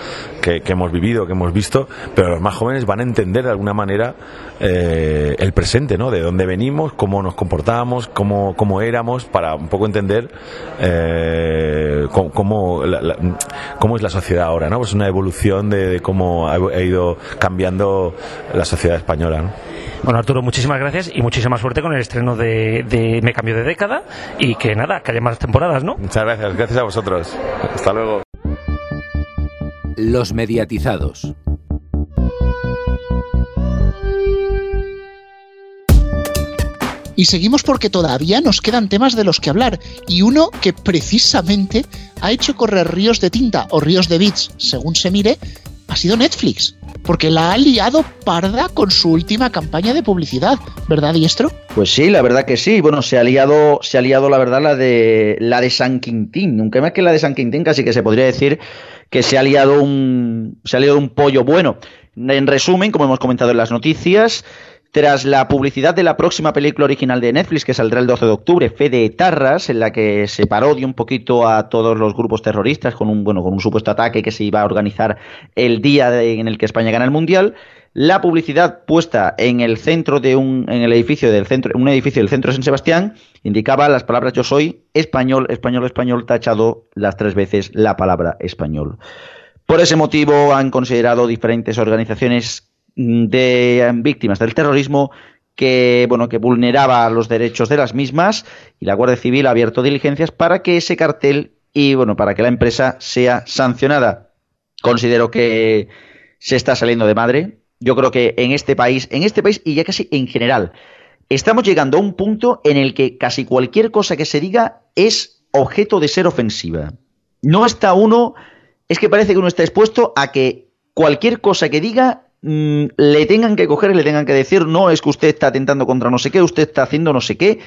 que, que hemos vivido, que hemos visto, pero los más jóvenes van a entender de alguna manera eh, el presente, ¿no? De dónde venimos, cómo nos comportábamos, cómo, cómo éramos, para un poco entender eh, cómo, cómo, la- la- cómo es la sociedad ahora, ¿no? Pues una evolución de, de cómo ha, ha ido cambiando la sociedad española, ¿no? Bueno, Arturo, muchísimas gracias y muchísima suerte con el estreno de, de Me Cambio de Década y que nada, que haya más temporadas, ¿no? Muchas gracias, gracias a vosotros. Hasta luego. Los mediatizados. Y seguimos porque todavía nos quedan temas de los que hablar. Y uno que precisamente ha hecho correr ríos de tinta o ríos de bits, según se mire, ha sido Netflix. Porque la ha liado parda con su última campaña de publicidad, ¿verdad, Diestro? Pues sí, la verdad que sí. Bueno, se ha liado, se ha la verdad la de la de San Quintín. Aunque más que la de San Quintín, casi que se podría decir que se ha liado un, se ha liado un pollo bueno. En resumen, como hemos comentado en las noticias, tras la publicidad de la próxima película original de Netflix, que saldrá el 12 de octubre, Fe de Tarras, en la que se parodia un poquito a todos los grupos terroristas con un, bueno, con un supuesto ataque que se iba a organizar el día en el que España gana el Mundial, la publicidad puesta en el centro de un, en el edificio del centro, un edificio del centro de San Sebastián, indicaba las palabras yo soy español, español, español, tachado las tres veces la palabra español. Por ese motivo han considerado diferentes organizaciones de eh, víctimas del terrorismo que bueno que vulneraba los derechos de las mismas y la Guardia Civil ha abierto diligencias para que ese cartel y bueno para que la empresa sea sancionada. Considero que se está saliendo de madre. Yo creo que en este país, en este país y ya casi en general, estamos llegando a un punto en el que casi cualquier cosa que se diga es objeto de ser ofensiva. No está uno, es que parece que uno está expuesto a que cualquier cosa que diga mm, le tengan que coger y le tengan que decir, no, es que usted está atentando contra no sé qué, usted está haciendo no sé qué,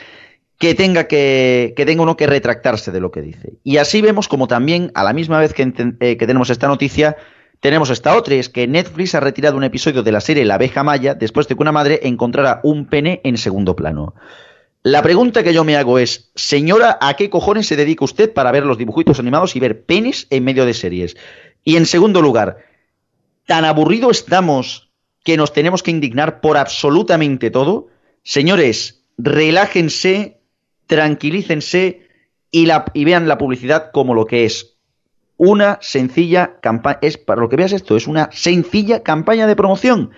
que tenga que, que tenga uno que retractarse de lo que dice. Y así vemos como también, a la misma vez que, eh, que tenemos esta noticia, tenemos esta otra, y es que Netflix ha retirado un episodio de la serie La abeja maya después de que una madre encontrara un pene en segundo plano. La pregunta que yo me hago es, señora, ¿a qué cojones se dedica usted para ver los dibujitos animados y ver penes en medio de series? Y en segundo lugar, ¿tan aburrido estamos que nos tenemos que indignar por absolutamente todo? Señores, relájense, tranquilícense y, y vean la publicidad como lo que es. Una sencilla campaña, es para lo que veas esto, es una sencilla campaña de promoción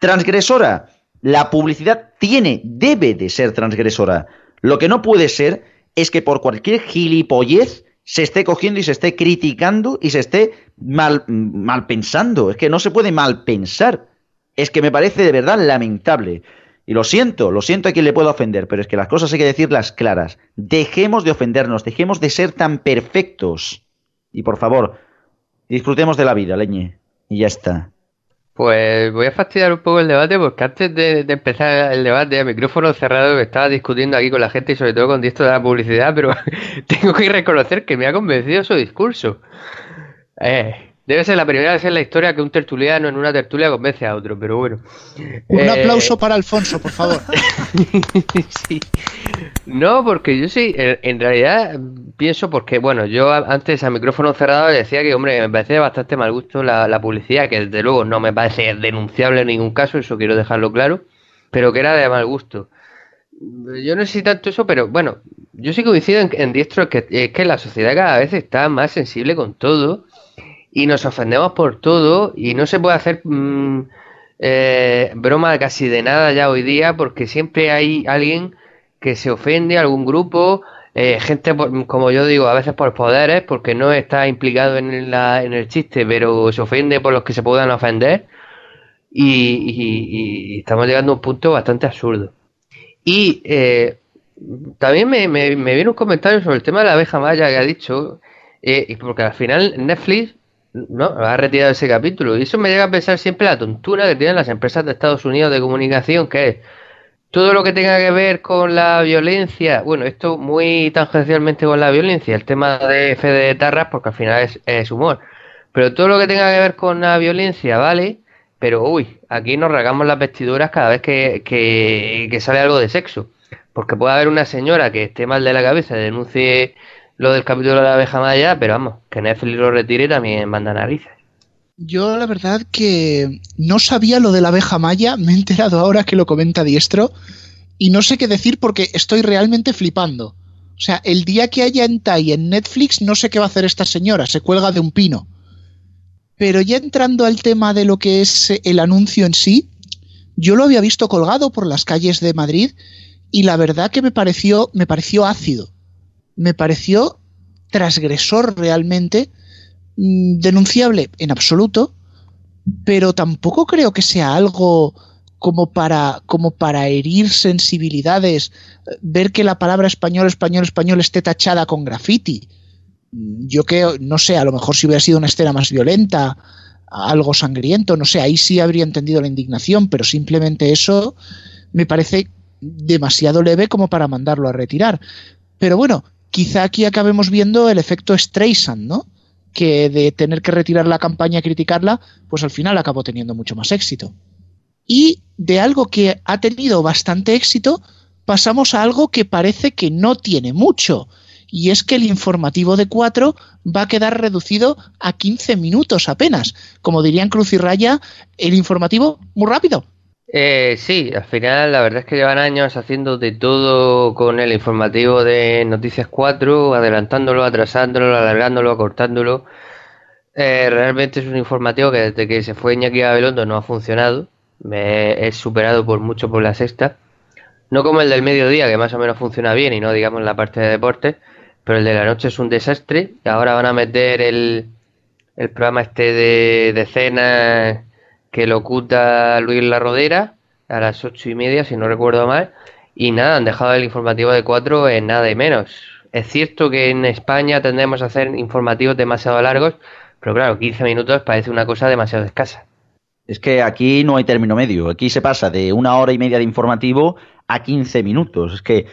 transgresora. La publicidad tiene, debe de ser transgresora. Lo que no puede ser es que por cualquier gilipollez se esté cogiendo y se esté criticando y se esté mal, mal pensando. Es que no se puede mal pensar. Es que me parece de verdad lamentable. Y lo siento, lo siento a quien le pueda ofender, pero es que las cosas hay que decirlas claras. Dejemos de ofendernos, dejemos de ser tan perfectos. Y por favor, disfrutemos de la vida, leñe. Y ya está. Pues voy a fastidiar un poco el debate porque antes de, empezar el debate a micrófono cerrado estaba discutiendo aquí con la gente y sobre todo con esto de la publicidad, pero tengo que reconocer que me ha convencido su discurso. Eh, debe ser la primera vez en la historia que un tertuliano en una tertulia convence a otro, pero bueno. Un Eh, aplauso para Alfonso, por favor. sí. No, porque yo sí, en, realidad pienso porque, bueno, yo antes a micrófono cerrado decía que, hombre, me parece bastante mal gusto la, la publicidad, que desde luego no me parece denunciable en ningún caso, eso quiero dejarlo claro, pero que era de mal gusto. Yo no sé si tanto eso, pero bueno, yo sí coincido en, en diestro que es que la sociedad cada vez está más sensible con todo y nos ofendemos por todo y no se puede hacer mm, eh, broma casi de nada ya hoy día porque siempre hay alguien que se ofende algún grupo, eh, gente, como yo digo, a veces por poderes, porque no está implicado en, la, en el chiste, pero se ofende por los que se puedan ofender. Y, estamos llegando a un punto bastante absurdo. Y eh, también me, me, viene un comentario sobre el tema de la abeja maya que ha dicho, porque al final Netflix no ha retirado ese capítulo. Y eso me llega a pensar siempre la tontura que tienen las empresas de Estados Unidos de comunicación, que es todo lo que tenga que ver con la violencia, bueno, esto muy tangencialmente con la violencia, el tema de Fede de Tarras, porque al final es, humor, pero todo lo que tenga que ver con la violencia, ¿vale? Pero uy, aquí nos regamos las vestiduras cada vez que, que, sale algo de sexo, porque puede haber una señora que esté mal de la cabeza denuncie lo del capítulo de la abeja maya, pero vamos, que Netflix lo retire también manda narices. Yo la verdad que no sabía lo de la abeja maya, me he enterado ahora que lo comenta Diestro y no sé qué decir porque estoy realmente flipando. O sea, el día que haya en Tai en Netflix no sé qué va a hacer esta señora, se cuelga de un pino. Pero ya entrando al tema de lo que es el anuncio en sí, yo lo había visto colgado por las calles de Madrid y la verdad que me pareció me pareció ácido. Me pareció transgresor realmente Mm, denunciable en absoluto, pero tampoco creo que sea algo como para, como para herir sensibilidades, ver que la palabra español, español, español esté tachada con graffiti. Yo que, no sé, a lo mejor si hubiera sido una escena más violenta, algo sangriento, no sé, ahí sí habría entendido la indignación, pero simplemente eso me parece demasiado leve como para mandarlo a retirar. Pero bueno, quizá aquí acabemos viendo el efecto Streisand, ¿no? que de tener que retirar la campaña y criticarla, pues al final acabó teniendo mucho más éxito. Y de algo que ha tenido bastante éxito, pasamos a algo que parece que no tiene mucho. Y es que el informativo de 4 va a quedar reducido a 15 minutos apenas. Como dirían Cruz y Raya, el informativo muy rápido. Eh, sí, al final la verdad es que llevan años haciendo de todo con el informativo de Noticias 4, adelantándolo, atrasándolo, alargándolo, acortándolo. Eh, realmente es un informativo que desde que se fue Iñaki Gabelondo no ha funcionado. Me he superado por mucho por la sexta. No como el del mediodía, que más o menos funciona bien y no digamos la parte de deporte, pero el de la noche es un desastre. Y ahora van a meter el, el programa este de, de cena que locuta Luis La Rodera a las ocho y media, si no recuerdo mal. Y nada, han dejado el informativo de cuatro en nada y menos. Es cierto que en España tendremos a hacer informativos demasiado largos, pero claro, 15 minutos parece una cosa demasiado escasa. Es que aquí no hay término medio. Aquí se pasa de una hora y media de informativo a 15 minutos. Es que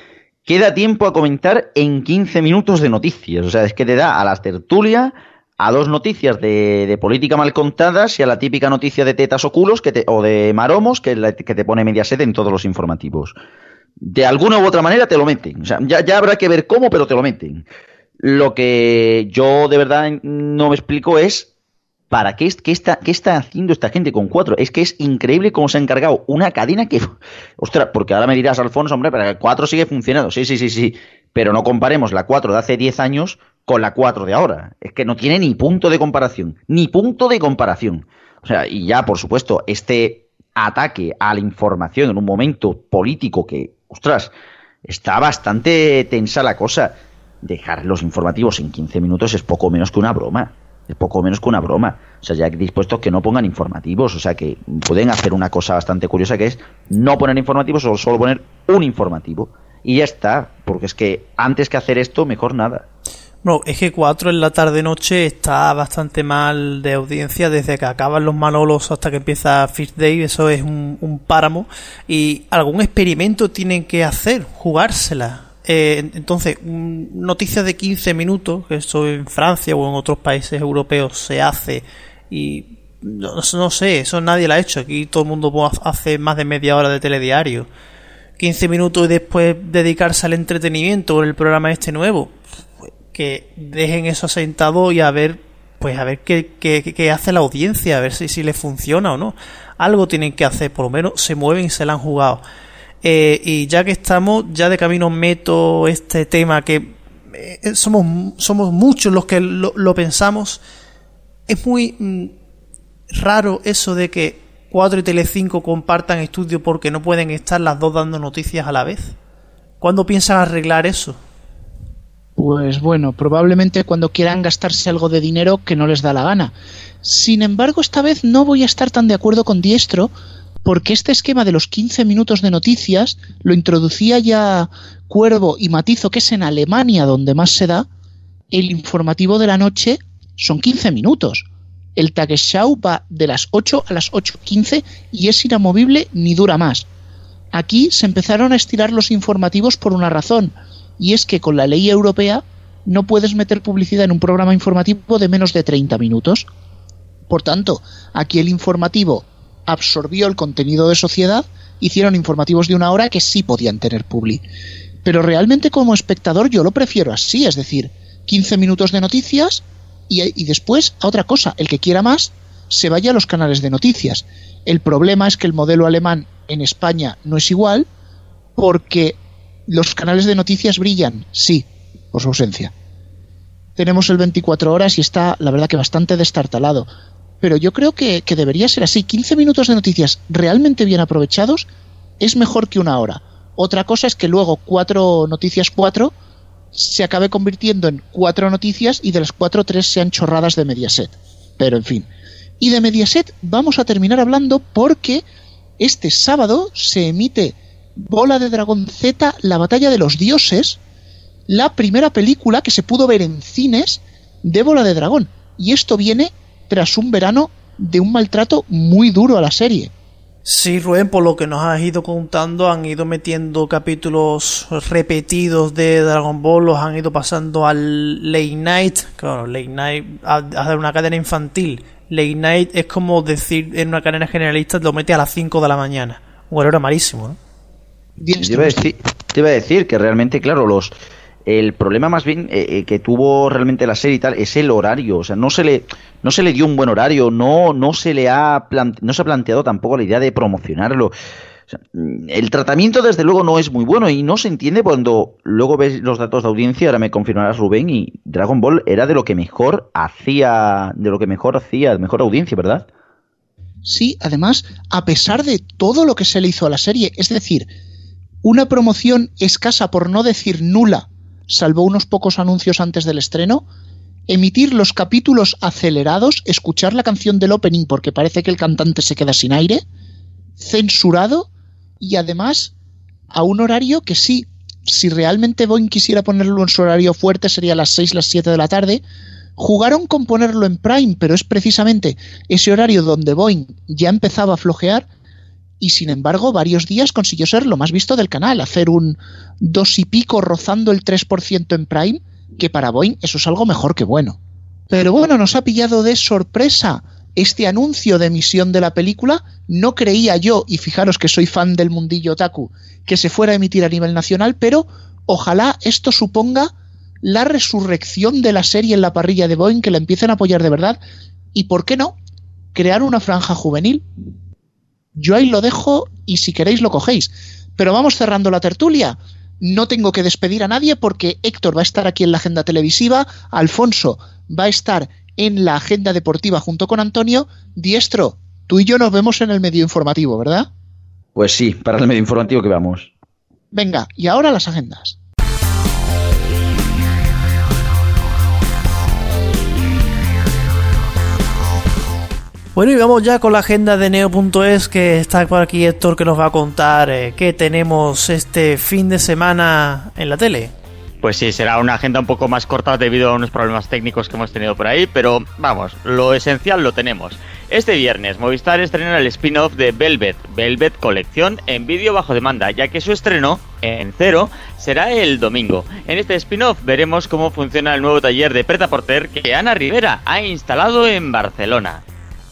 queda tiempo a comentar en 15 minutos de noticias. O sea, es que te da a las tertulias a dos noticias de, política mal contadas y a la típica noticia de tetas o culos que te, o de maromos que, que te pone media sed en todos los informativos. De alguna u otra manera te lo meten. O sea, ya, ya habrá que ver cómo, pero te lo meten. Lo que yo de verdad no me explico es ¿Para qué, está, está haciendo esta gente con cuatro? Es que es increíble cómo se ha encargado una cadena que. Ostras, porque ahora me dirás, Alfonso, hombre, el 4 sigue funcionando. Sí, sí, sí, sí. Pero no comparemos la 4 de hace 10 años con la 4 de ahora. Es que no tiene ni punto de comparación. Ni punto de comparación. O sea, y ya, por supuesto, este ataque a la información en un momento político que, ostras, está bastante tensa la cosa. Dejar los informativos en 15 minutos es poco menos que una broma. Es poco menos que una broma. O sea, ya dispuestos que no pongan informativos. O sea, que pueden hacer una cosa bastante curiosa que es no poner informativos o solo poner un informativo. Y ya está. Porque es que antes que hacer esto, mejor nada. Bueno, es que 4 en la tarde-noche está bastante mal de audiencia desde que acaban los Manolos hasta que empieza First Day, eso es un, páramo. Y algún experimento tienen que hacer, jugársela. Eh, entonces, noticias de 15 minutos, que eso en Francia o en otros países europeos se hace y no, no sé, eso nadie lo ha hecho. Aquí todo el mundo hace más de media hora de telediario. 15 minutos y después dedicarse al entretenimiento con el programa este nuevo que dejen eso asentado y a ver, pues a ver qué, qué, hace la audiencia, a ver si, si le funciona o no. Algo tienen que hacer, por lo menos se mueven y se la han jugado. Eh, y ya que estamos, ya de camino meto este tema que eh, somos, somos muchos los que lo, pensamos. Es muy mm, raro eso de que 4 y Telecinco compartan estudio porque no pueden estar las dos dando noticias a la vez ¿Cuándo piensan arreglar eso? Pues bueno, probablemente cuando quieran gastarse algo de dinero que no les da la gana. Sin embargo, esta vez no voy a estar tan de acuerdo con Diestro, porque este esquema de los 15 minutos de noticias lo introducía ya Cuervo y Matizo, que es en Alemania donde más se da. El informativo de la noche son 15 minutos. El Tagesschau va de las 8 a las 8.15 y es inamovible ni dura más. Aquí se empezaron a estirar los informativos por una razón, y es que con la ley europea no puedes meter publicidad en un programa informativo de menos de 30 minutos. Por tanto, aquí el informativo absorbió el contenido de sociedad, hicieron informativos de una hora que sí podían tener publi. Pero realmente como espectador yo lo prefiero así, es decir, 15 minutos de noticias y, y después a otra cosa, el que quiera más se vaya a los canales de noticias. El problema es que el modelo alemán en España no es igual porque los canales de noticias brillan, sí, por su ausencia. Tenemos el 24 horas y está, la verdad, que bastante destartalado. Pero yo creo que, debería ser así. 15 minutos de noticias realmente bien aprovechados es mejor que una hora. Otra cosa es que luego cuatro noticias cuatro se acabe convirtiendo en cuatro noticias y de las cuatro tres sean chorradas de Mediaset. Pero en fin. Y de Mediaset vamos a terminar hablando porque este sábado se emite Bola de Dragón Z, La Batalla de los Dioses, la primera película que se pudo ver en cines de Bola de Dragón. Y esto viene tras un verano de un maltrato muy duro a la serie. Sí, Rubén, por lo que nos has ido contando, han ido metiendo capítulos repetidos de Dragon Ball, los han ido pasando al Late Night. Claro, Late Night, a, a una cadena infantil. Late Night es como decir en una cadena generalista, lo mete a las 5 de la mañana. Un horario malísimo, ¿no? Te iba, a decir, te iba a decir que realmente, claro, los el problema más bien eh, eh, que tuvo realmente la serie y tal es el horario, o sea, no se le no se le dio un buen horario, no no se le ha no se ha planteado tampoco la idea de promocionarlo. Sea, el tratamiento desde luego no es muy bueno y no se entiende cuando luego ves los datos de audiencia, ahora me confirmarás Rubén y Dragon Ball era de lo que mejor hacía, de lo que mejor hacía, mejor audiencia, ¿verdad? Sí, además, a pesar de todo lo que se le hizo a la serie, es decir, una promoción escasa por no decir nula, salvo unos pocos anuncios antes del estreno, emitir los capítulos acelerados, escuchar la canción del opening porque parece que el cantante se queda sin aire, censurado y además a un horario que sí, si realmente Boeing quisiera ponerlo en su horario fuerte sería las 6, las 7 de la tarde, jugaron con ponerlo en Prime, pero es precisamente ese horario donde Boeing ya empezaba a flojear y sin embargo varios días consiguió ser lo más visto del canal, hacer un dos y pico rozando el 3% en Prime, que para Boeing eso es algo mejor que bueno. Pero bueno, nos ha pillado de sorpresa este anuncio de emisión de la película. No creía yo, y fijaros que soy fan del mundillo otaku, que se fuera a emitir a nivel nacional, pero ojalá esto suponga la resurrección de la serie en la parrilla de Boeing, que la empiecen a apoyar de verdad, y por qué no, crear una franja juvenil. Yo ahí lo dejo y si queréis lo cogéis. Pero vamos cerrando la tertulia. No tengo que despedir a nadie porque Héctor va a estar aquí en la agenda televisiva, Alfonso va a estar en la agenda deportiva junto con Antonio. Diestro, tú y yo nos vemos en el medio informativo, ¿verdad? Pues sí, para el medio informativo que vamos. Venga, y ahora las agendas. Bueno, y vamos ya con la agenda de Neo.es, que está por aquí Héctor, que nos va a contar eh, qué tenemos este fin de semana en la tele. Pues sí, será una agenda un poco más corta debido a unos problemas técnicos que hemos tenido por ahí, pero vamos, lo esencial lo tenemos. Este viernes Movistar estrena el spin-off de Velvet, Velvet Colección, en vídeo bajo demanda, ya que su estreno, en cero, será el domingo. En este spin-off veremos cómo funciona el nuevo taller de Preta Porter que Ana Rivera ha instalado en Barcelona.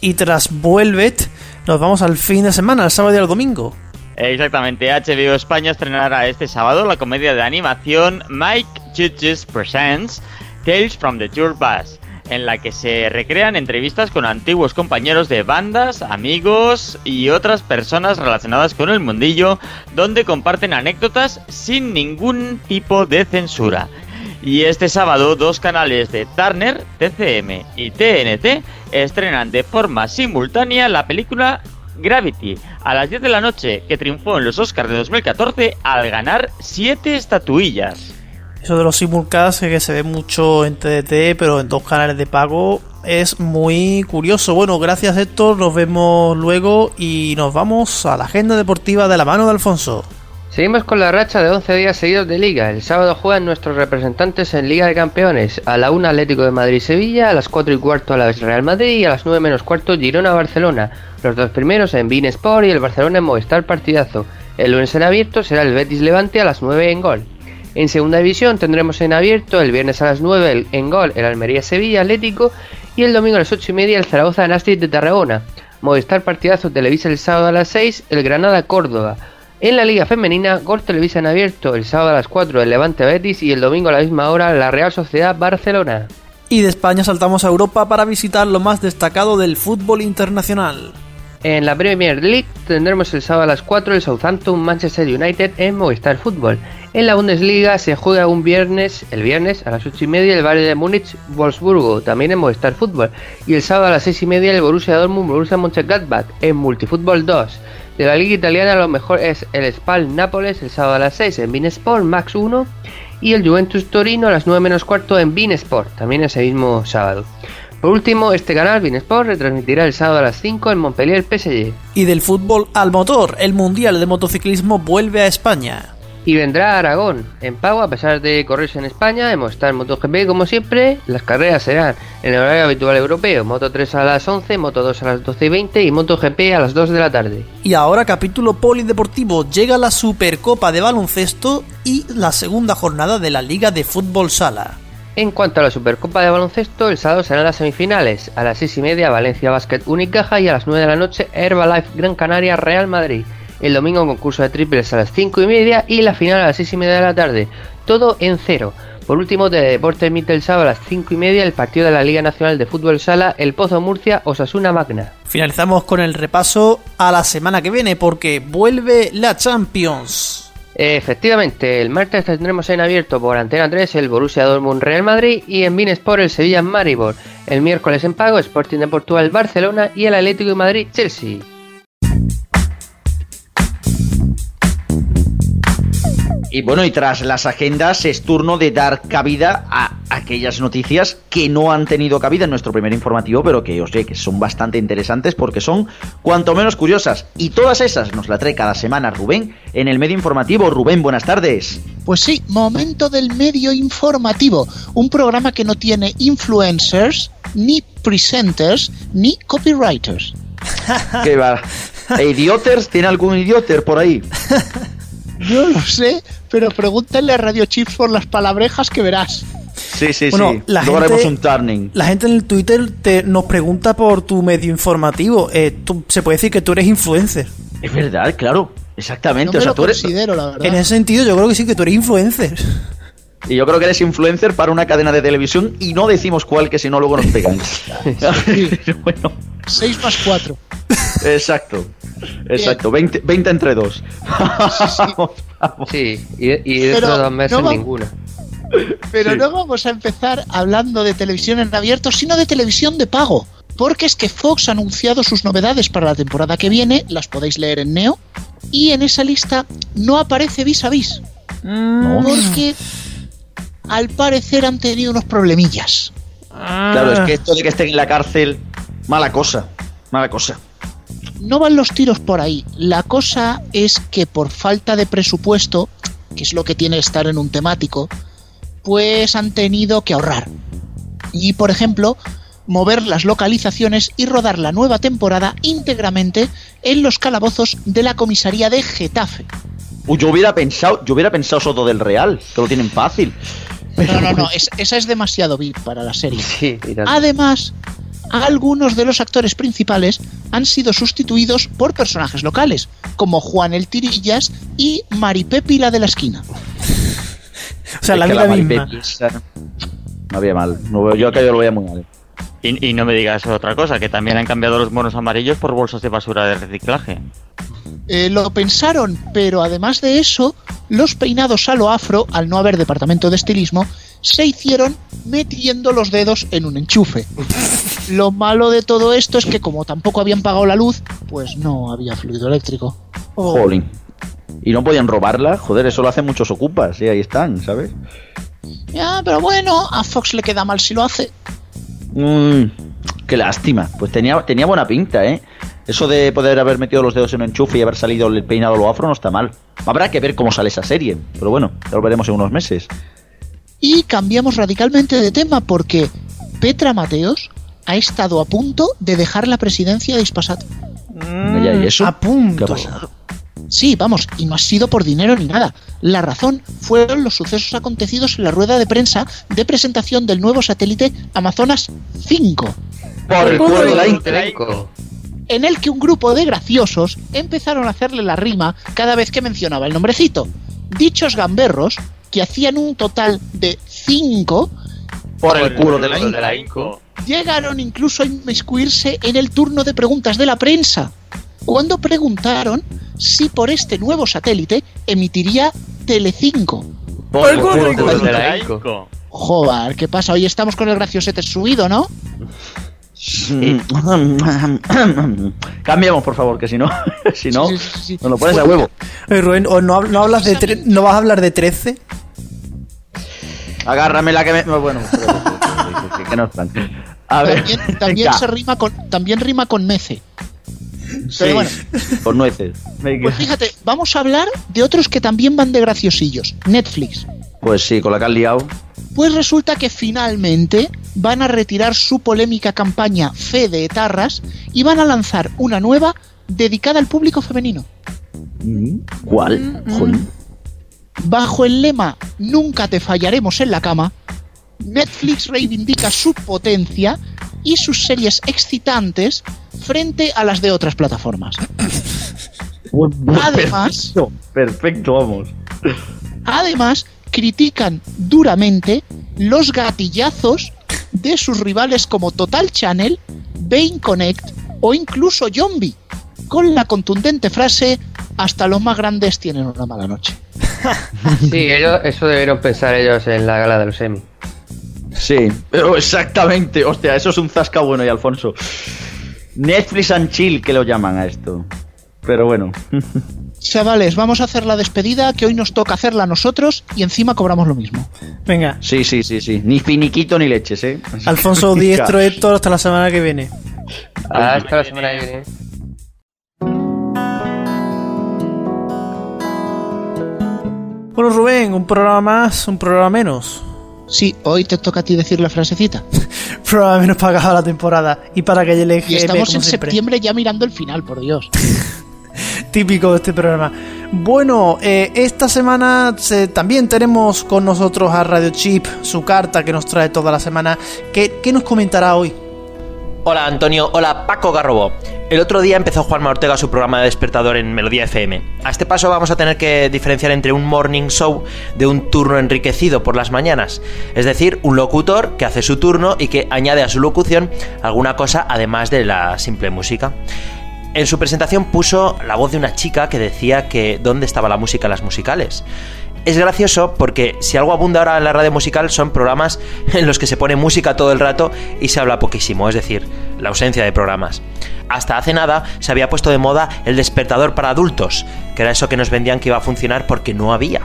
Y tras Vuelvet, nos vamos al fin de semana, al sábado y al domingo. Exactamente, HBO España estrenará este sábado la comedia de animación Mike Judges Presents Tales from the Tour Bus, en la que se recrean entrevistas con antiguos compañeros de bandas, amigos y otras personas relacionadas con el mundillo, donde comparten anécdotas sin ningún tipo de censura. Y este sábado dos canales de Turner, TCM y TNT estrenan de forma simultánea la película Gravity, a las 10 de la noche, que triunfó en los Oscars de 2014 al ganar 7 estatuillas. Eso de los simulcasts que se ve mucho en TDT, pero en dos canales de pago, es muy curioso. Bueno, gracias Héctor, nos vemos luego y nos vamos a la agenda deportiva de la mano de Alfonso. Seguimos con la racha de 11 días seguidos de liga. El sábado juegan nuestros representantes en Liga de Campeones. A la 1 Atlético de Madrid-Sevilla, a las 4 y cuarto a la Real Madrid y a las 9 menos cuarto Girona-Barcelona. Los dos primeros en Bean Sport y el Barcelona en Movistar Partidazo. El lunes en abierto será el Betis Levante a las 9 en gol. En segunda división tendremos en abierto el viernes a las 9 en gol el Almería Sevilla Atlético y el domingo a las 8 y media el Zaragoza Nastri de Tarragona. Movistar Partidazo televisa el sábado a las 6 el Granada Córdoba. En la Liga Femenina, Gol Televisa en abierto el sábado a las 4 el Levante Betis y el domingo a la misma hora la Real Sociedad Barcelona. Y de España saltamos a Europa para visitar lo más destacado del fútbol internacional. En la Premier League tendremos el sábado a las 4 el Southampton Manchester United en Movistar Fútbol. En la Bundesliga se juega un viernes, el viernes a las 8 y media el Bayern de Múnich Wolfsburgo, también en Movistar Fútbol. Y el sábado a las 6 y media el Borussia Dortmund Borussia Mönchengladbach en Multifútbol 2. De la liga italiana lo mejor es el Spal Nápoles el sábado a las 6 en Sport Max 1 y el Juventus Torino a las 9 menos cuarto en Sport, también ese mismo sábado. Por último, este canal, Sport, retransmitirá el sábado a las 5 en Montpellier PSG. Y del fútbol al motor, el Mundial de Motociclismo vuelve a España y vendrá a Aragón. En pago, a pesar de correrse en España, hemos estado en MotoGP como siempre. Las carreras serán en el horario habitual europeo: Moto 3 a las 11, Moto 2 a las 12 y 20 y MotoGP a las 2 de la tarde. Y ahora, capítulo polideportivo: llega la Supercopa de Baloncesto y la segunda jornada de la Liga de Fútbol Sala. En cuanto a la Supercopa de Baloncesto, el sábado serán las semifinales. A las 6 y media, Valencia Basket Unicaja y a las 9 de la noche, Herbalife Gran Canaria Real Madrid el domingo concurso de triples a las 5 y media y la final a las 6 y media de la tarde. Todo en cero. Por último, de Deportes emite el sábado a las 5 y media el partido de la Liga Nacional de Fútbol Sala, El Pozo Murcia, Osasuna Magna. Finalizamos con el repaso a la semana que viene porque vuelve la Champions. Efectivamente, el martes tendremos en abierto por Antena 3 el Borussia Dortmund Real Madrid y en Sport el Sevilla Maribor. El miércoles en pago Sporting de Portugal Barcelona y el Atlético de Madrid Chelsea. Y bueno, y tras las agendas es turno de dar cabida a aquellas noticias que no han tenido cabida en nuestro primer informativo, pero que os sé que son bastante interesantes porque son cuanto menos curiosas. Y todas esas nos la trae cada semana Rubén en el medio informativo. Rubén, buenas tardes. Pues sí, momento del medio informativo, un programa que no tiene influencers, ni presenters, ni copywriters. ¿Qué va? ¿E ¿Idioters? ¿Tiene algún idioter por ahí? No lo sé, pero pregúntale a Radio Chips por las palabrejas que verás. Sí, sí, sí. La Luego haremos un turning. La gente en el Twitter te, nos pregunta por tu medio informativo. Eh, se puede decir que tú eres influencer. Es verdad, claro. Exactamente. o tú eres... En ese sentido, yo creo que sí que tú eres influencer. Y yo creo que eres influencer para una cadena de televisión y no decimos cuál, que si no luego nos pegan. bueno. 6 más 4. Exacto. Exacto. 20, 20, entre 2. Sí, y, y dentro de dos meses ninguna. Pero no vamos a empezar hablando de televisión en abierto, sino de televisión de pago. Porque es que Fox ha anunciado sus novedades para la temporada que viene, las podéis leer en Neo, y en esa lista no aparece Vis a Vis. Mm. Porque al parecer han tenido unos problemillas. Claro, es que esto de que estén en la cárcel, mala cosa, mala cosa. No van los tiros por ahí. La cosa es que por falta de presupuesto, que es lo que tiene estar en un temático, pues han tenido que ahorrar. Y por ejemplo, mover las localizaciones y rodar la nueva temporada íntegramente en los calabozos de la comisaría de Getafe. Uy, yo hubiera pensado, yo hubiera pensado Soto del Real, que lo tienen fácil. No, no, no, esa es demasiado VIP para la serie. Además, algunos de los actores principales han sido sustituidos por personajes locales, como Juan el Tirillas y Maripepi la de la esquina. o sea, la vida misma. No había mal. yo acá yo lo veía muy mal. Y, y, no me digas otra cosa, que también han cambiado los monos amarillos por bolsas de basura de reciclaje. Eh, lo pensaron, pero además de eso, los peinados a lo afro, al no haber departamento de estilismo, se hicieron metiendo los dedos en un enchufe. Lo malo de todo esto es que como tampoco habían pagado la luz, pues no había fluido eléctrico. Jolín. Y no podían robarla, joder, eso lo hacen muchos ocupas, y ahí están, ¿sabes? Ya, pero bueno, a Fox le queda mal si lo hace. Mm, qué lástima. Pues tenía, tenía buena pinta, ¿eh? Eso de poder haber metido los dedos en un enchufe y haber salido el peinado lo afro no está mal. Habrá que ver cómo sale esa serie, pero bueno, ya lo veremos en unos meses. Y cambiamos radicalmente de tema porque Petra Mateos ha estado a punto de dejar la presidencia de Ispasat. Ya, ¿y eso? A punto. ¿Qué ha pasado? Sí, vamos, y no ha sido por dinero ni nada. La razón fueron los sucesos acontecidos en la rueda de prensa de presentación del nuevo satélite Amazonas 5, Por el culo de la Inter. En el que un grupo de graciosos empezaron a hacerle la rima cada vez que mencionaba el nombrecito. Dichos gamberros, que hacían un total de 5, Por el culo de la. Inco. llegaron incluso a inmiscuirse en el turno de preguntas de la prensa, cuando preguntaron si por este nuevo satélite emitiría Telecinco. Por el culo culo de de la la Inco. Joder, ¿qué pasa? Hoy estamos con el graciosete subido, ¿no? Inter. Cambiamos, por favor, que si no, si no, Sí, sí, sí, sí. nos lo pones a huevo. Oye, Rubén, ¿o no, no hablas de tre- ¿no vas a hablar de 13? Agárrame la que me. no, Bueno, que, no. A ver. También, se rima con, también rima con mece. Sí, Pero bueno, con nueces. Pues fíjate, vamos a hablar de otros que también van de graciosillos. Netflix. Pues sí, con la que has liado. Pues resulta que finalmente van a retirar su polémica campaña Fe de Etarras y van a lanzar una nueva dedicada al público femenino. ¿Cuál? Jolín. Bajo el lema Nunca te fallaremos en la cama, Netflix reivindica su potencia y sus series excitantes frente a las de otras plataformas. Además, Perfecto, perfecto, vamos. además critican duramente los gatillazos de sus rivales como Total Channel, Bain Connect o incluso Zombie, con la contundente frase hasta los más grandes tienen una mala noche. Sí, ellos, eso debieron pensar ellos en la gala de los Emmy. Sí, pero exactamente. Hostia, eso es un zasca bueno y Alfonso. Netflix and chill que lo llaman a esto. Pero bueno. Chavales, vamos a hacer la despedida que hoy nos toca hacerla a nosotros y encima cobramos lo mismo. Venga, Sí, sí, sí, sí. Ni finiquito ni leches, ¿eh? Así Alfonso que- Diestro Héctor hasta la semana que viene. Hasta la semana que viene. Bueno, Rubén, un programa más, un programa menos. Sí, hoy te toca a ti decir la frasecita. Programa menos para acabar la temporada y para que el Y estamos en septiembre ya mirando el final, por Dios. Típico de este programa. Bueno, eh, esta semana se- también tenemos con nosotros a Radio Chip, su carta que nos trae toda la semana. ¿Qué, qué nos comentará hoy? Hola Antonio, hola Paco Garrobo. El otro día empezó Juanma Ortega su programa de despertador en Melodía FM. A este paso vamos a tener que diferenciar entre un morning show de un turno enriquecido por las mañanas. Es decir, un locutor que hace su turno y que añade a su locución alguna cosa además de la simple música. En su presentación puso la voz de una chica que decía que dónde estaba la música en las musicales. Es gracioso porque si algo abunda ahora en la radio musical son programas en los que se pone música todo el rato y se habla poquísimo, es decir, la ausencia de programas. Hasta hace nada se había puesto de moda el despertador para adultos, que era eso que nos vendían que iba a funcionar porque no había.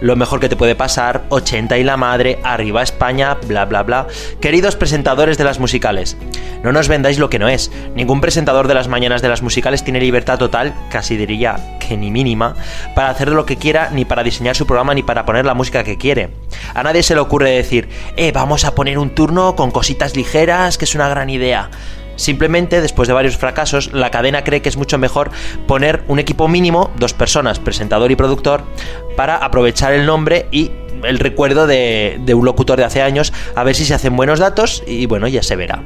Lo mejor que te puede pasar, 80 y la madre, arriba España, bla bla bla. Queridos presentadores de las musicales, no nos vendáis lo que no es. Ningún presentador de las mañanas de las musicales tiene libertad total, casi diría que ni mínima, para hacer lo que quiera, ni para diseñar su programa, ni para poner la música que quiere. A nadie se le ocurre decir, eh, vamos a poner un turno con cositas ligeras, que es una gran idea. Simplemente, después de varios fracasos, la cadena cree que es mucho mejor poner un equipo mínimo, dos personas, presentador y productor, para aprovechar el nombre y el recuerdo de, un locutor de hace años, a ver si se hacen buenos datos y bueno, ya se verá.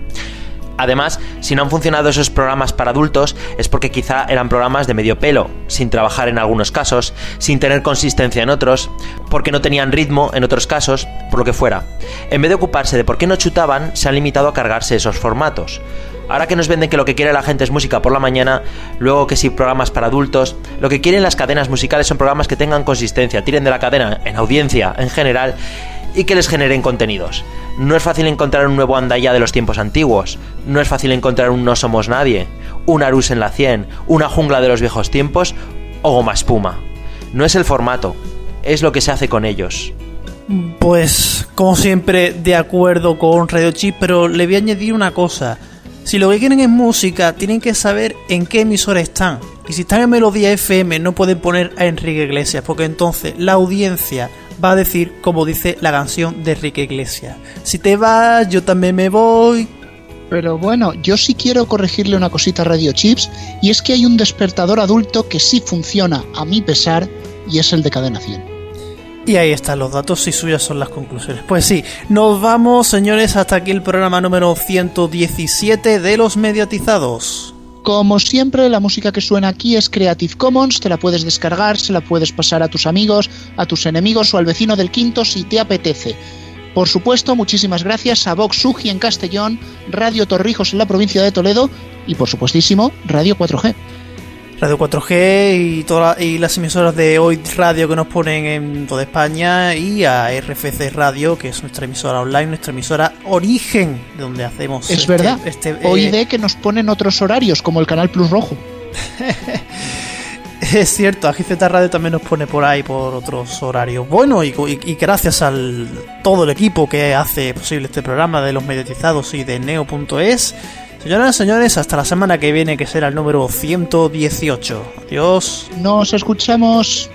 Además, si no han funcionado esos programas para adultos es porque quizá eran programas de medio pelo, sin trabajar en algunos casos, sin tener consistencia en otros, porque no tenían ritmo en otros casos, por lo que fuera. En vez de ocuparse de por qué no chutaban, se han limitado a cargarse esos formatos. Ahora que nos venden que lo que quiere la gente es música por la mañana, luego que sí programas para adultos, lo que quieren las cadenas musicales son programas que tengan consistencia, tiren de la cadena en audiencia en general y que les generen contenidos. No es fácil encontrar un nuevo Andaya de los tiempos antiguos, no es fácil encontrar un No Somos Nadie, un Arus en la 100, una Jungla de los viejos tiempos o Goma Espuma. No es el formato, es lo que se hace con ellos. Pues, como siempre, de acuerdo con Radio Chip, pero le voy a añadir una cosa. Si lo que quieren es música, tienen que saber en qué emisora están. Y si están en Melodía FM, no pueden poner a Enrique Iglesias, porque entonces la audiencia va a decir como dice la canción de Enrique Iglesias. Si te vas, yo también me voy. Pero bueno, yo sí quiero corregirle una cosita a Radio Chips, y es que hay un despertador adulto que sí funciona, a mi pesar, y es el de Cadena 100. Y ahí están los datos y suyas son las conclusiones. Pues sí, nos vamos, señores, hasta aquí el programa número 117 de los mediatizados. Como siempre, la música que suena aquí es Creative Commons, te la puedes descargar, se la puedes pasar a tus amigos, a tus enemigos o al vecino del quinto si te apetece. Por supuesto, muchísimas gracias a Vox Sugi en Castellón, Radio Torrijos en la provincia de Toledo y por supuestísimo Radio 4G. Radio 4G y, todas y las emisoras de Hoy Radio que nos ponen en toda España y a RFC Radio, que es nuestra emisora online, nuestra emisora origen, de donde hacemos... Es este- verdad, este, eh, OID que nos ponen otros horarios, como el Canal Plus Rojo. Es cierto, AGZ Radio también nos pone por ahí por otros horarios. Bueno, y, y- y gracias al todo el equipo que hace posible este programa de los mediatizados y de neo.es. Señoras y señores, hasta la semana que viene, que será el número 118. Adiós. Nos escuchamos.